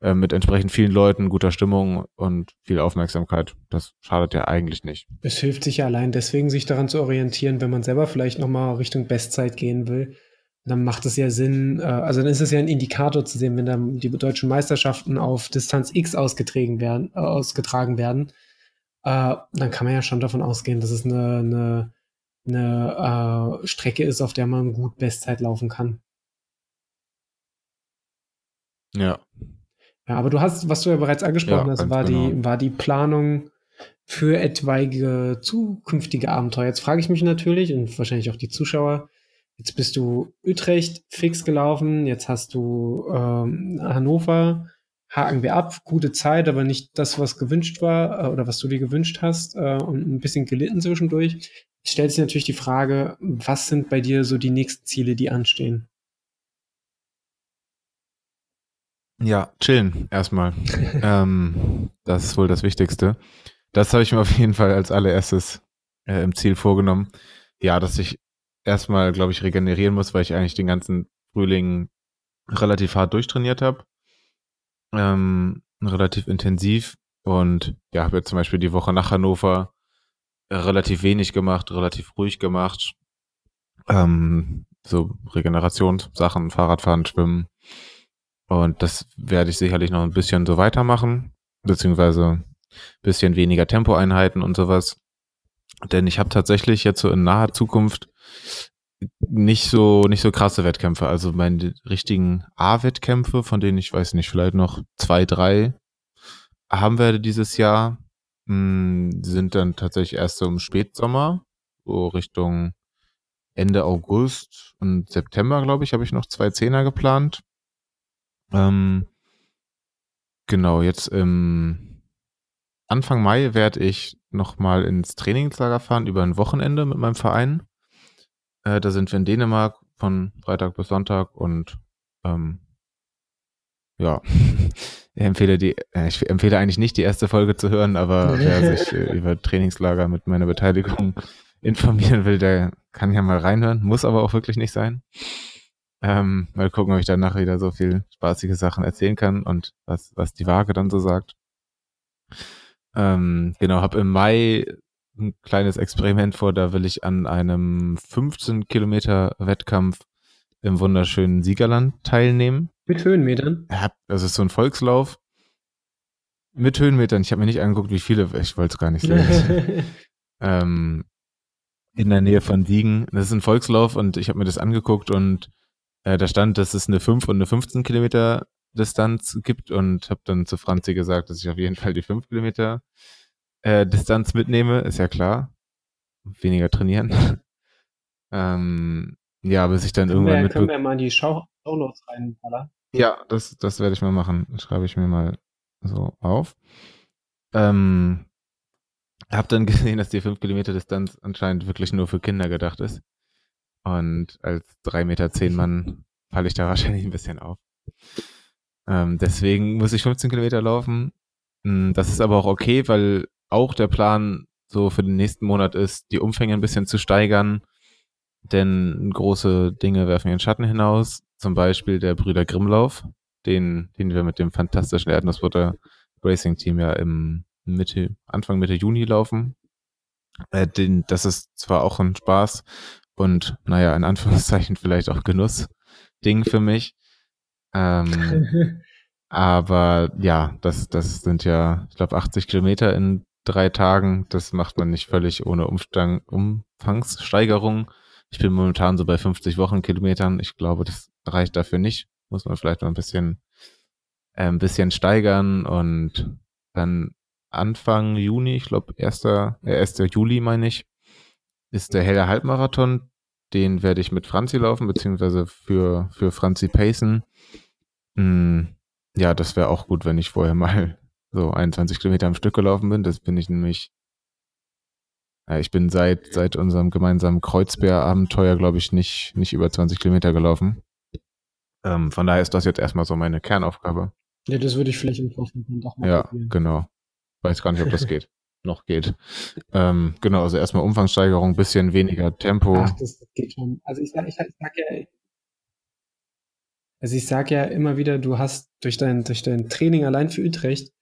äh, mit entsprechend vielen Leuten, guter Stimmung und viel Aufmerksamkeit. Das schadet ja eigentlich nicht. Es hilft sich ja allein deswegen, sich daran zu orientieren, wenn man selber vielleicht nochmal Richtung Bestzeit gehen will. Dann macht es ja Sinn, äh, also dann ist es ja ein Indikator zu sehen, wenn dann die deutschen Meisterschaften auf Distanz X ausgetragen werden, äh, ausgetragen werden, dann kann man ja schon davon ausgehen, dass es eine, eine, eine äh, Strecke ist, auf der man gut Bestzeit laufen kann. Ja, ja, aber du hast, was du ja bereits angesprochen ja, hast, war genau. die, war die Planung für etwaige zukünftige Abenteuer. Jetzt frage ich mich natürlich und wahrscheinlich auch die Zuschauer, jetzt bist du Utrecht fix gelaufen, jetzt hast du ähm, Hannover, haken wir ab, gute Zeit, aber nicht das, was gewünscht war äh, oder was du dir gewünscht hast äh, und ein bisschen gelitten zwischendurch. Jetzt stellt sich natürlich die Frage, was sind bei dir so die nächsten Ziele, die anstehen? Ja, chillen erstmal. [LAUGHS] ähm, das ist wohl das Wichtigste. Das habe ich mir auf jeden Fall als allererstes äh, im Ziel vorgenommen. Ja, dass ich erstmal, glaube ich, regenerieren muss, weil ich eigentlich den ganzen Frühling relativ hart durchtrainiert habe. Ähm, relativ intensiv. Und ja, habe jetzt zum Beispiel die Woche nach Hannover relativ wenig gemacht, relativ ruhig gemacht. Ähm, so Regenerationssachen, Fahrradfahren, Schwimmen. Und das werde ich sicherlich noch ein bisschen so weitermachen, beziehungsweise bisschen weniger Tempoeinheiten und sowas. Denn ich habe tatsächlich jetzt so in naher Zukunft nicht so nicht so krasse Wettkämpfe. Also meine richtigen A-Wettkämpfe, von denen ich weiß nicht, vielleicht noch zwei, drei haben werde dieses Jahr, hm, sind dann tatsächlich erst so im Spätsommer, so Richtung Ende August und September, glaube ich, habe ich noch zwei Zehner geplant. Ähm, genau, jetzt im Anfang Mai werde ich nochmal ins Trainingslager fahren über ein Wochenende mit meinem Verein. Äh, da sind wir in Dänemark von Freitag bis Sonntag und ähm, ja, [LAUGHS] ich empfehle die, äh, ich empfehle eigentlich nicht die erste Folge zu hören, aber wer sich äh, über Trainingslager mit meiner Beteiligung informieren will, der kann ja mal reinhören, muss aber auch wirklich nicht sein. Ähm, mal gucken, ob ich danach wieder so viel spaßige Sachen erzählen kann und was, was die Waage dann so sagt. Ähm, genau, habe im Mai ein kleines Experiment vor, da will ich an einem 15 Kilometer Wettkampf im wunderschönen Siegerland teilnehmen. Mit Höhenmetern? Ja, das ist so ein Volkslauf. Mit Höhenmetern. Ich habe mir nicht angeguckt, wie viele, ich wollte es gar nicht sehen. [LAUGHS] ähm, in der Nähe von Siegen. Das ist ein Volkslauf und ich habe mir das angeguckt und äh, da stand, dass es eine 5 und eine 15 Kilometer Distanz gibt und habe dann zu Franzi gesagt, dass ich auf jeden Fall die 5 Kilometer äh, Distanz mitnehme, ist ja klar. Weniger trainieren. [LAUGHS] ähm, ja, bis ich dann können irgendwann wir, mit. Können wir mal die Show Shownotes reinballern? Ja, das, das werde ich mal machen. Schreibe ich mir mal so auf. Ähm, hab dann [LAUGHS] gesehen, dass die 5 Kilometer Distanz anscheinend wirklich nur für Kinder gedacht ist. Und als 3,10 Meter zehn Mann falle ich da [LAUGHS] wahrscheinlich ein bisschen auf. Ähm, deswegen muss ich 15 Kilometer laufen. Hm, das ist aber auch okay, weil auch der Plan so für den nächsten Monat ist, die Umfänge ein bisschen zu steigern. Denn große Dinge werfen ihren Schatten hinaus. Zum Beispiel der Brüder Grimmlauf, den, den wir mit dem fantastischen Erdnussbutter Racing Team ja im Mitte, Anfang Mitte Juni laufen. Äh, den, das ist zwar auch ein Spaß und naja, in Anführungszeichen [LAUGHS] vielleicht auch Genuss-Ding für mich. Ähm, [LAUGHS] aber ja, das, das sind ja, ich glaube, 80 Kilometer in drei Tagen. Das macht man nicht völlig ohne Umstang, Umfangssteigerung. Ich bin momentan so bei 50 Wochenkilometern. Ich glaube, das reicht dafür nicht. Muss man vielleicht noch ein bisschen, äh, ein bisschen steigern und dann Anfang Juni, ich glaube 1. Äh, 1. Juli meine ich, ist der Heller Halbmarathon. Den werde ich mit Franzi laufen, beziehungsweise für, für Franzi pacen. Hm, ja, das wäre auch gut, wenn ich vorher mal [LAUGHS] so 21 Kilometer am Stück gelaufen bin. Das bin ich nämlich. Ja, ich bin seit, seit unserem gemeinsamen Kreuzbär-Abenteuer, glaube ich, nicht, nicht über 20 Kilometer gelaufen. Ähm, von daher ist das jetzt erstmal so meine Kernaufgabe. Ja, das würde ich vielleicht im Vorfeld doch mal Ja, probieren. genau. Weiß gar nicht, ob das [LAUGHS] geht. Noch geht. Ähm, genau, also erstmal Umfangssteigerung, bisschen weniger Tempo. Ach, das geht schon. Also ich ich, ich sag ja, also ich sag ja immer wieder, du hast durch dein, durch dein Training allein für Utrecht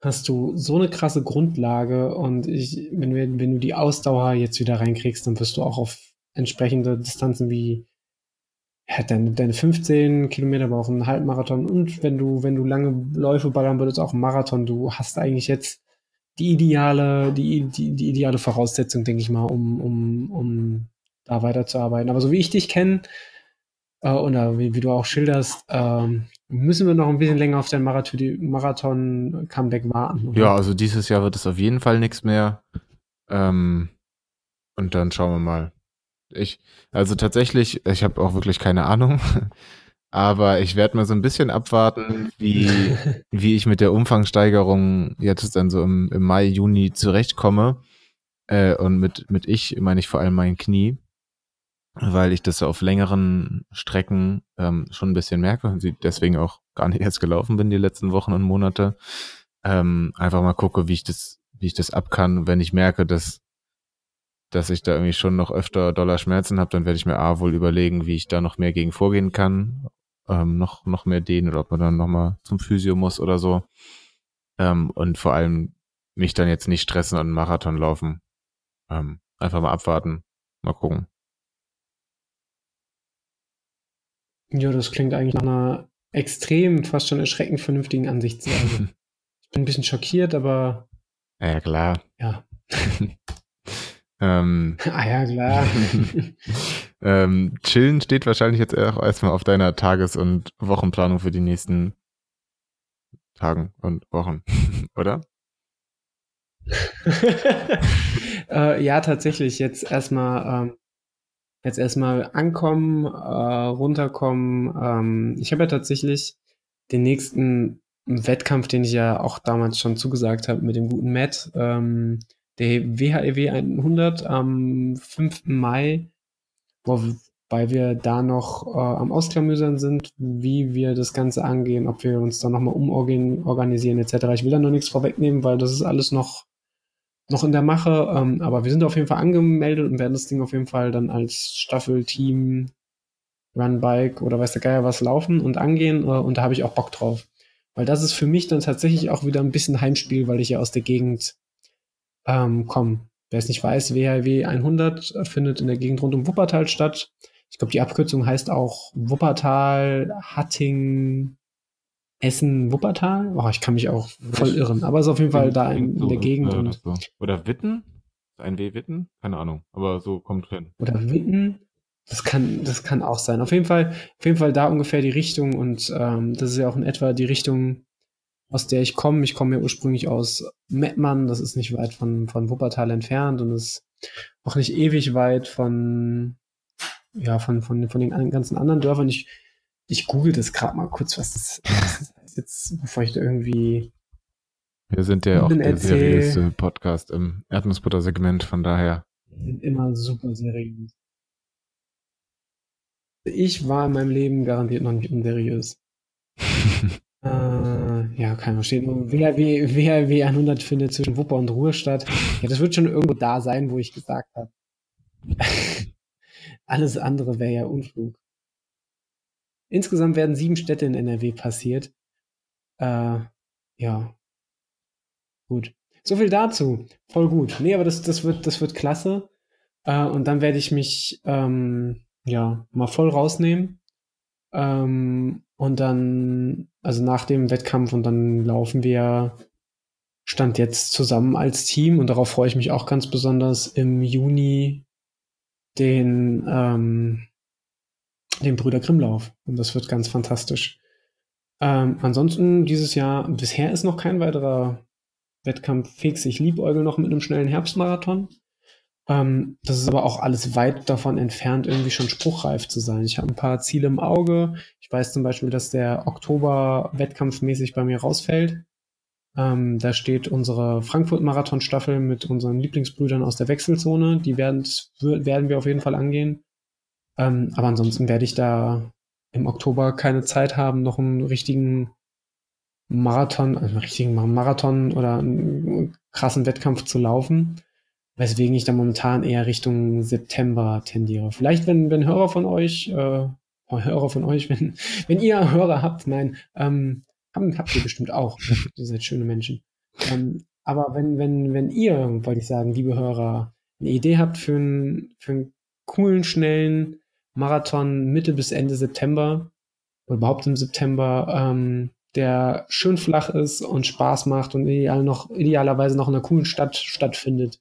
hast du so eine krasse Grundlage und ich, wenn, wir, wenn du die Ausdauer jetzt wieder reinkriegst, dann wirst du auch auf entsprechende Distanzen wie ja, deine, deine 15 Kilometer, aber auch einen Halbmarathon und wenn du, wenn du lange Läufe ballern würdest, auch einen Marathon, du hast eigentlich jetzt die ideale, die, die, die ideale Voraussetzung, denke ich mal, um, um, um da weiterzuarbeiten. Aber so wie ich dich kenne, äh, oder wie, wie du auch schilderst, ähm, müssen wir noch ein bisschen länger auf dein Marathon-Comeback warten. Oder? Ja, also dieses Jahr wird es auf jeden Fall nichts mehr. Ähm, und dann schauen wir mal. Ich, also tatsächlich, ich habe auch wirklich keine Ahnung. [LAUGHS] Aber ich werde mal so ein bisschen abwarten, wie, [LAUGHS] wie ich mit der Umfangsteigerung jetzt dann so im, im Mai, Juni zurechtkomme. Äh, und mit, mit ich meine ich vor allem mein Knie weil ich das auf längeren Strecken ähm, schon ein bisschen merke und deswegen auch gar nicht erst gelaufen bin die letzten Wochen und Monate. Ähm, einfach mal gucke, wie ich das, wie ich das ab kann. Wenn ich merke, dass, dass ich da irgendwie schon noch öfter Dollar Schmerzen habe, dann werde ich mir A wohl überlegen, wie ich da noch mehr gegen vorgehen kann. Ähm, noch, noch mehr dehnen oder ob man dann nochmal zum Physio muss oder so. Ähm, und vor allem mich dann jetzt nicht stressen und einen Marathon laufen. ähm, einfach mal abwarten, mal gucken. Ja, das klingt eigentlich nach einer extrem, fast schon erschreckend vernünftigen Ansichtsweise. [LAUGHS] ich bin ein bisschen schockiert, aber. Ja, klar. Ja. [LAUGHS] ähm, [LAUGHS] ah ja, klar. Ähm, chillen steht wahrscheinlich jetzt auch erstmal auf deiner Tages- und Wochenplanung für die nächsten Tagen und Wochen, [LAUGHS] oder? [LAUGHS] äh, ja, tatsächlich. Jetzt erstmal ähm, jetzt erstmal ankommen, äh, runterkommen. Ähm, ich habe ja tatsächlich den nächsten Wettkampf, den ich ja auch damals schon zugesagt habe mit dem guten Matt, ähm, der WHEW 100 am 5. Mai, wobei wir da noch äh, am Ausklamüsern sind, wie wir das Ganze angehen, ob wir uns da nochmal umorganisieren etc. Ich will da noch nichts vorwegnehmen, weil das ist alles noch noch in der Mache, ähm, aber wir sind auf jeden Fall angemeldet und werden das Ding auf jeden Fall dann als Staffelteam Runbike oder weiß der Geier was laufen und angehen äh, und da habe ich auch Bock drauf. Weil das ist für mich dann tatsächlich auch wieder ein bisschen Heimspiel, weil ich ja aus der Gegend ähm, komme. Wer es nicht weiß, WHW 100 findet in der Gegend rund um Wuppertal statt. Ich glaube, die Abkürzung heißt auch Wuppertal, Hatting, Essen, Wuppertal? Oh, ich kann mich auch voll irren. Aber es ist auf jeden Fall da in, in der Gegend. Oder, so. oder Witten? Ein W Witten? Keine Ahnung. Aber so kommt hin. Oder Witten? Das kann, das kann auch sein. Auf jeden Fall, auf jeden Fall da ungefähr die Richtung und ähm, das ist ja auch in etwa die Richtung, aus der ich komme. Ich komme ja ursprünglich aus Mettmann, das ist nicht weit von, von Wuppertal entfernt und ist auch nicht ewig weit von, ja, von, von, von den ganzen anderen Dörfern. Ich ich google das gerade mal kurz, was das, was das jetzt, bevor ich da irgendwie. Wir sind ja auch der seriöse Podcast im Erdnussbutter-Segment, von daher. Sind immer super seriös. Ich war in meinem Leben garantiert noch nicht unseriös. [LAUGHS] äh, ja, kann man stehen. WHW, WHW 100 findet zwischen Wupper und Ruhe statt. Ja, das wird schon irgendwo da sein, wo ich gesagt habe. [LAUGHS] Alles andere wäre ja Unflug. Insgesamt werden sieben Städte in NRW passiert. Äh, ja. Gut. So viel dazu. Voll gut. Nee, aber das, das, wird, das wird klasse. Äh, und dann werde ich mich ähm, ja mal voll rausnehmen. Ähm, und dann, also nach dem Wettkampf, und dann laufen wir Stand jetzt zusammen als Team. Und darauf freue ich mich auch ganz besonders im Juni den ähm, den Brüder Grimmlauf. Und das wird ganz fantastisch. Ähm, ansonsten dieses Jahr, bisher ist noch kein weiterer Wettkampf fix. Ich liebäugel noch mit einem schnellen Herbstmarathon. Ähm, das ist aber auch alles weit davon entfernt, irgendwie schon spruchreif zu sein. Ich habe ein paar Ziele im Auge. Ich weiß zum Beispiel, dass der Oktober wettkampfmäßig bei mir rausfällt. Ähm, da steht unsere Frankfurt-Marathon-Staffel mit unseren Lieblingsbrüdern aus der Wechselzone. Die werden, wir auf jeden Fall angehen. Ähm, aber ansonsten werde ich da im Oktober keine Zeit haben, noch einen richtigen Marathon, einen richtigen Marathon oder einen krassen Wettkampf zu laufen. Weswegen ich da momentan eher Richtung September tendiere. Vielleicht, wenn, wenn Hörer von euch, äh, Hörer von euch, [LAUGHS] wenn, wenn ihr Hörer habt, nein, ähm, habt, habt ihr bestimmt auch. [LAUGHS] ihr seid schöne Menschen. Ähm, aber wenn, wenn, wenn ihr, wollte ich sagen, liebe Hörer, eine Idee habt für einen, für einen coolen, schnellen, Marathon Mitte bis Ende September oder überhaupt im September, ähm, der schön flach ist und Spaß macht und ideal noch, idealerweise noch in einer coolen Stadt stattfindet,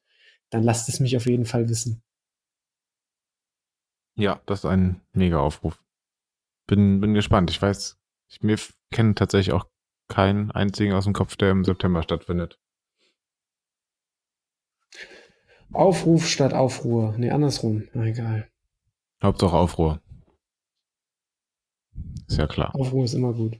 dann lasst es mich auf jeden Fall wissen. Ja, das ist ein mega Aufruf. Bin, bin gespannt. Ich weiß, ich mir kenne tatsächlich auch keinen einzigen aus dem Kopf, der im September stattfindet. Aufruf statt Aufruhr. Nee, andersrum. Na egal. Hauptsache Aufruhr. Ist ja klar. Aufruhr ist immer gut.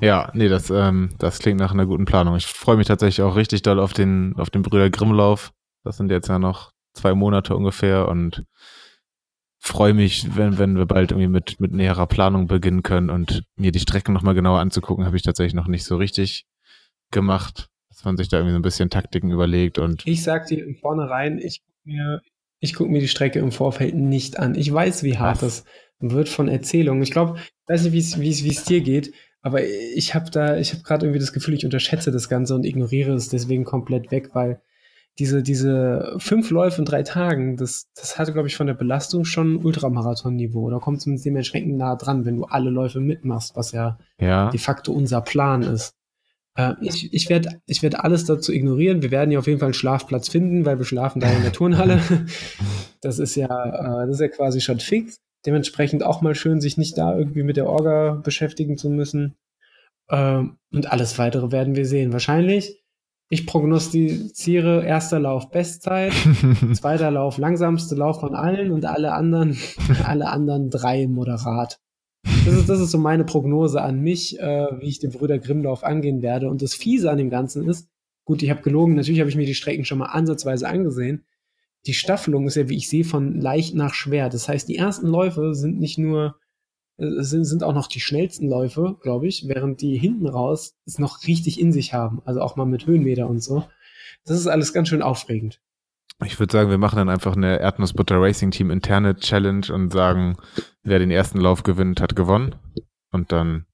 Ja, nee, das, ähm, das klingt nach einer guten Planung. Ich freue mich tatsächlich auch richtig doll auf den, auf den Brüder Grimmlauf. Das sind jetzt ja noch zwei Monate ungefähr und freue mich, wenn, wenn wir bald irgendwie mit, mit näherer Planung beginnen können und mir die Strecken nochmal genauer anzugucken, habe ich tatsächlich noch nicht so richtig gemacht, dass man sich da irgendwie so ein bisschen Taktiken überlegt und. Ich sag dir im Vornherein, ich gucke mir ich gucke mir die Strecke im Vorfeld nicht an. Ich weiß, wie hart das wird von Erzählungen. Ich glaube, ich weiß nicht, wie es dir geht, aber ich habe da, ich habe gerade irgendwie das Gefühl, ich unterschätze das Ganze und ignoriere es deswegen komplett weg, weil diese, diese fünf Läufe in drei Tagen, das, das hatte, glaube ich, von der Belastung schon Ultramarathon-Niveau. Da kommt zumindest dementsprechend nah dran, wenn du alle Läufe mitmachst, was ja, Ja. de facto unser Plan ist. Äh, ich ich werde ich werd alles dazu ignorieren. Wir werden ja auf jeden Fall einen Schlafplatz finden, weil wir schlafen da in der Turnhalle. [LAUGHS] Das ist ja, äh, das ist ja quasi schon fix. Dementsprechend auch mal schön, sich nicht da irgendwie mit der Orga beschäftigen zu müssen. Ähm, und alles weitere werden wir sehen. Wahrscheinlich, ich prognostiziere erster Lauf Bestzeit, [LAUGHS] zweiter Lauf langsamste Lauf von allen und alle anderen, [LAUGHS] alle anderen drei moderat. Das ist, das ist so meine Prognose an mich, äh, wie ich den Brüder Grimmlauf angehen werde. Und das Fiese an dem Ganzen ist, gut, ich habe gelogen, natürlich habe ich mir die Strecken schon mal ansatzweise angesehen. Die Staffelung ist ja, wie ich sehe, von leicht nach schwer. Das heißt, die ersten Läufe sind nicht nur, äh, sind, sind auch noch die schnellsten Läufe, glaube ich, während die hinten raus es noch richtig in sich haben. Also auch mal mit Höhenmeter und so. Das ist alles ganz schön aufregend. Ich würde sagen, wir machen dann einfach eine Erdnussbutter Racing Team interne Challenge und sagen, wer den ersten Lauf gewinnt, hat gewonnen. Und dann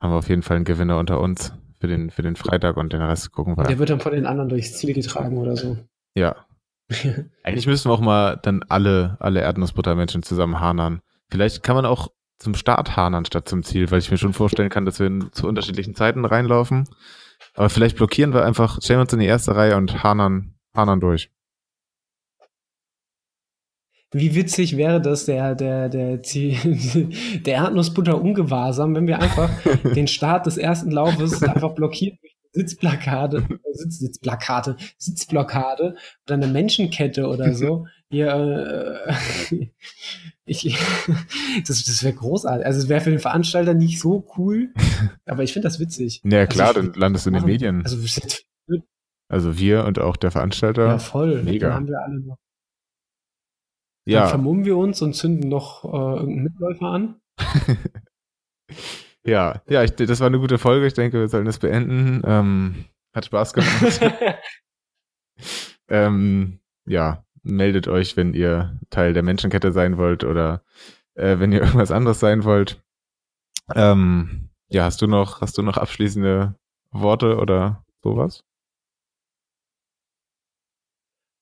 haben wir auf jeden Fall einen Gewinner unter uns für den, für den Freitag und den Rest gucken wir. Der wird dann von den anderen durchs Ziel getragen oder so. Ja. [LAUGHS] Eigentlich müssen wir auch mal dann alle, alle Erdnussbuttermenschen zusammen hanern. Vielleicht kann man auch zum Start hanern statt zum Ziel, weil ich mir schon vorstellen kann, dass wir in, zu unterschiedlichen Zeiten reinlaufen. Aber vielleicht blockieren wir einfach, stellen wir uns in die erste Reihe und hanern, hanern durch. Wie witzig wäre das, der, der, der, Ziel- [LAUGHS] der Erdnussbutter ungewahrsam, wenn wir einfach [LAUGHS] den Start des ersten Laufes einfach eine Sitzplakate, [LAUGHS] äh, Sitz, Sitzplakate, Sitzblockade oder eine Menschenkette oder so. [LAUGHS] Hier, äh, [LAUGHS] ich, das, das wäre großartig. Also es wäre für den Veranstalter nicht so cool, aber ich finde das witzig. Ja, klar, Also dann landest du in den Medien. Also Also wir und auch der Veranstalter. ja voll. mega. Dann haben wir alle noch. Dann Ja, vermummen wir uns und zünden noch äh, irgendeinen Mitläufer an. Ja, ja, ich, das war eine gute Folge. Ich denke, wir sollten es beenden. Ähm, hat Spaß gemacht. [LAUGHS] ähm, ja, meldet euch, wenn ihr Teil der Menschenkette sein wollt oder äh, wenn ihr [LAUGHS] irgendwas anderes sein wollt. Ähm, ja, hast du noch, hast du noch abschließende Worte oder sowas?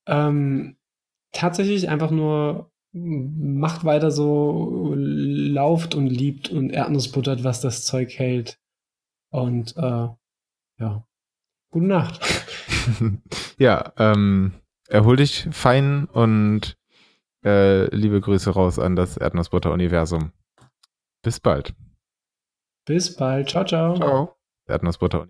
Ähm, tatsächlich einfach nur macht weiter so, lauft und liebt und Erdnussbuttert, was das Zeug hält. Und äh, ja, gute Nacht. [LAUGHS] ja, ähm, erhol dich fein und äh, liebe Grüße raus an das Erdnussbutter-Universum. Bis bald. Bis bald. Ciao, ciao. Ciao. Erdnussbutter.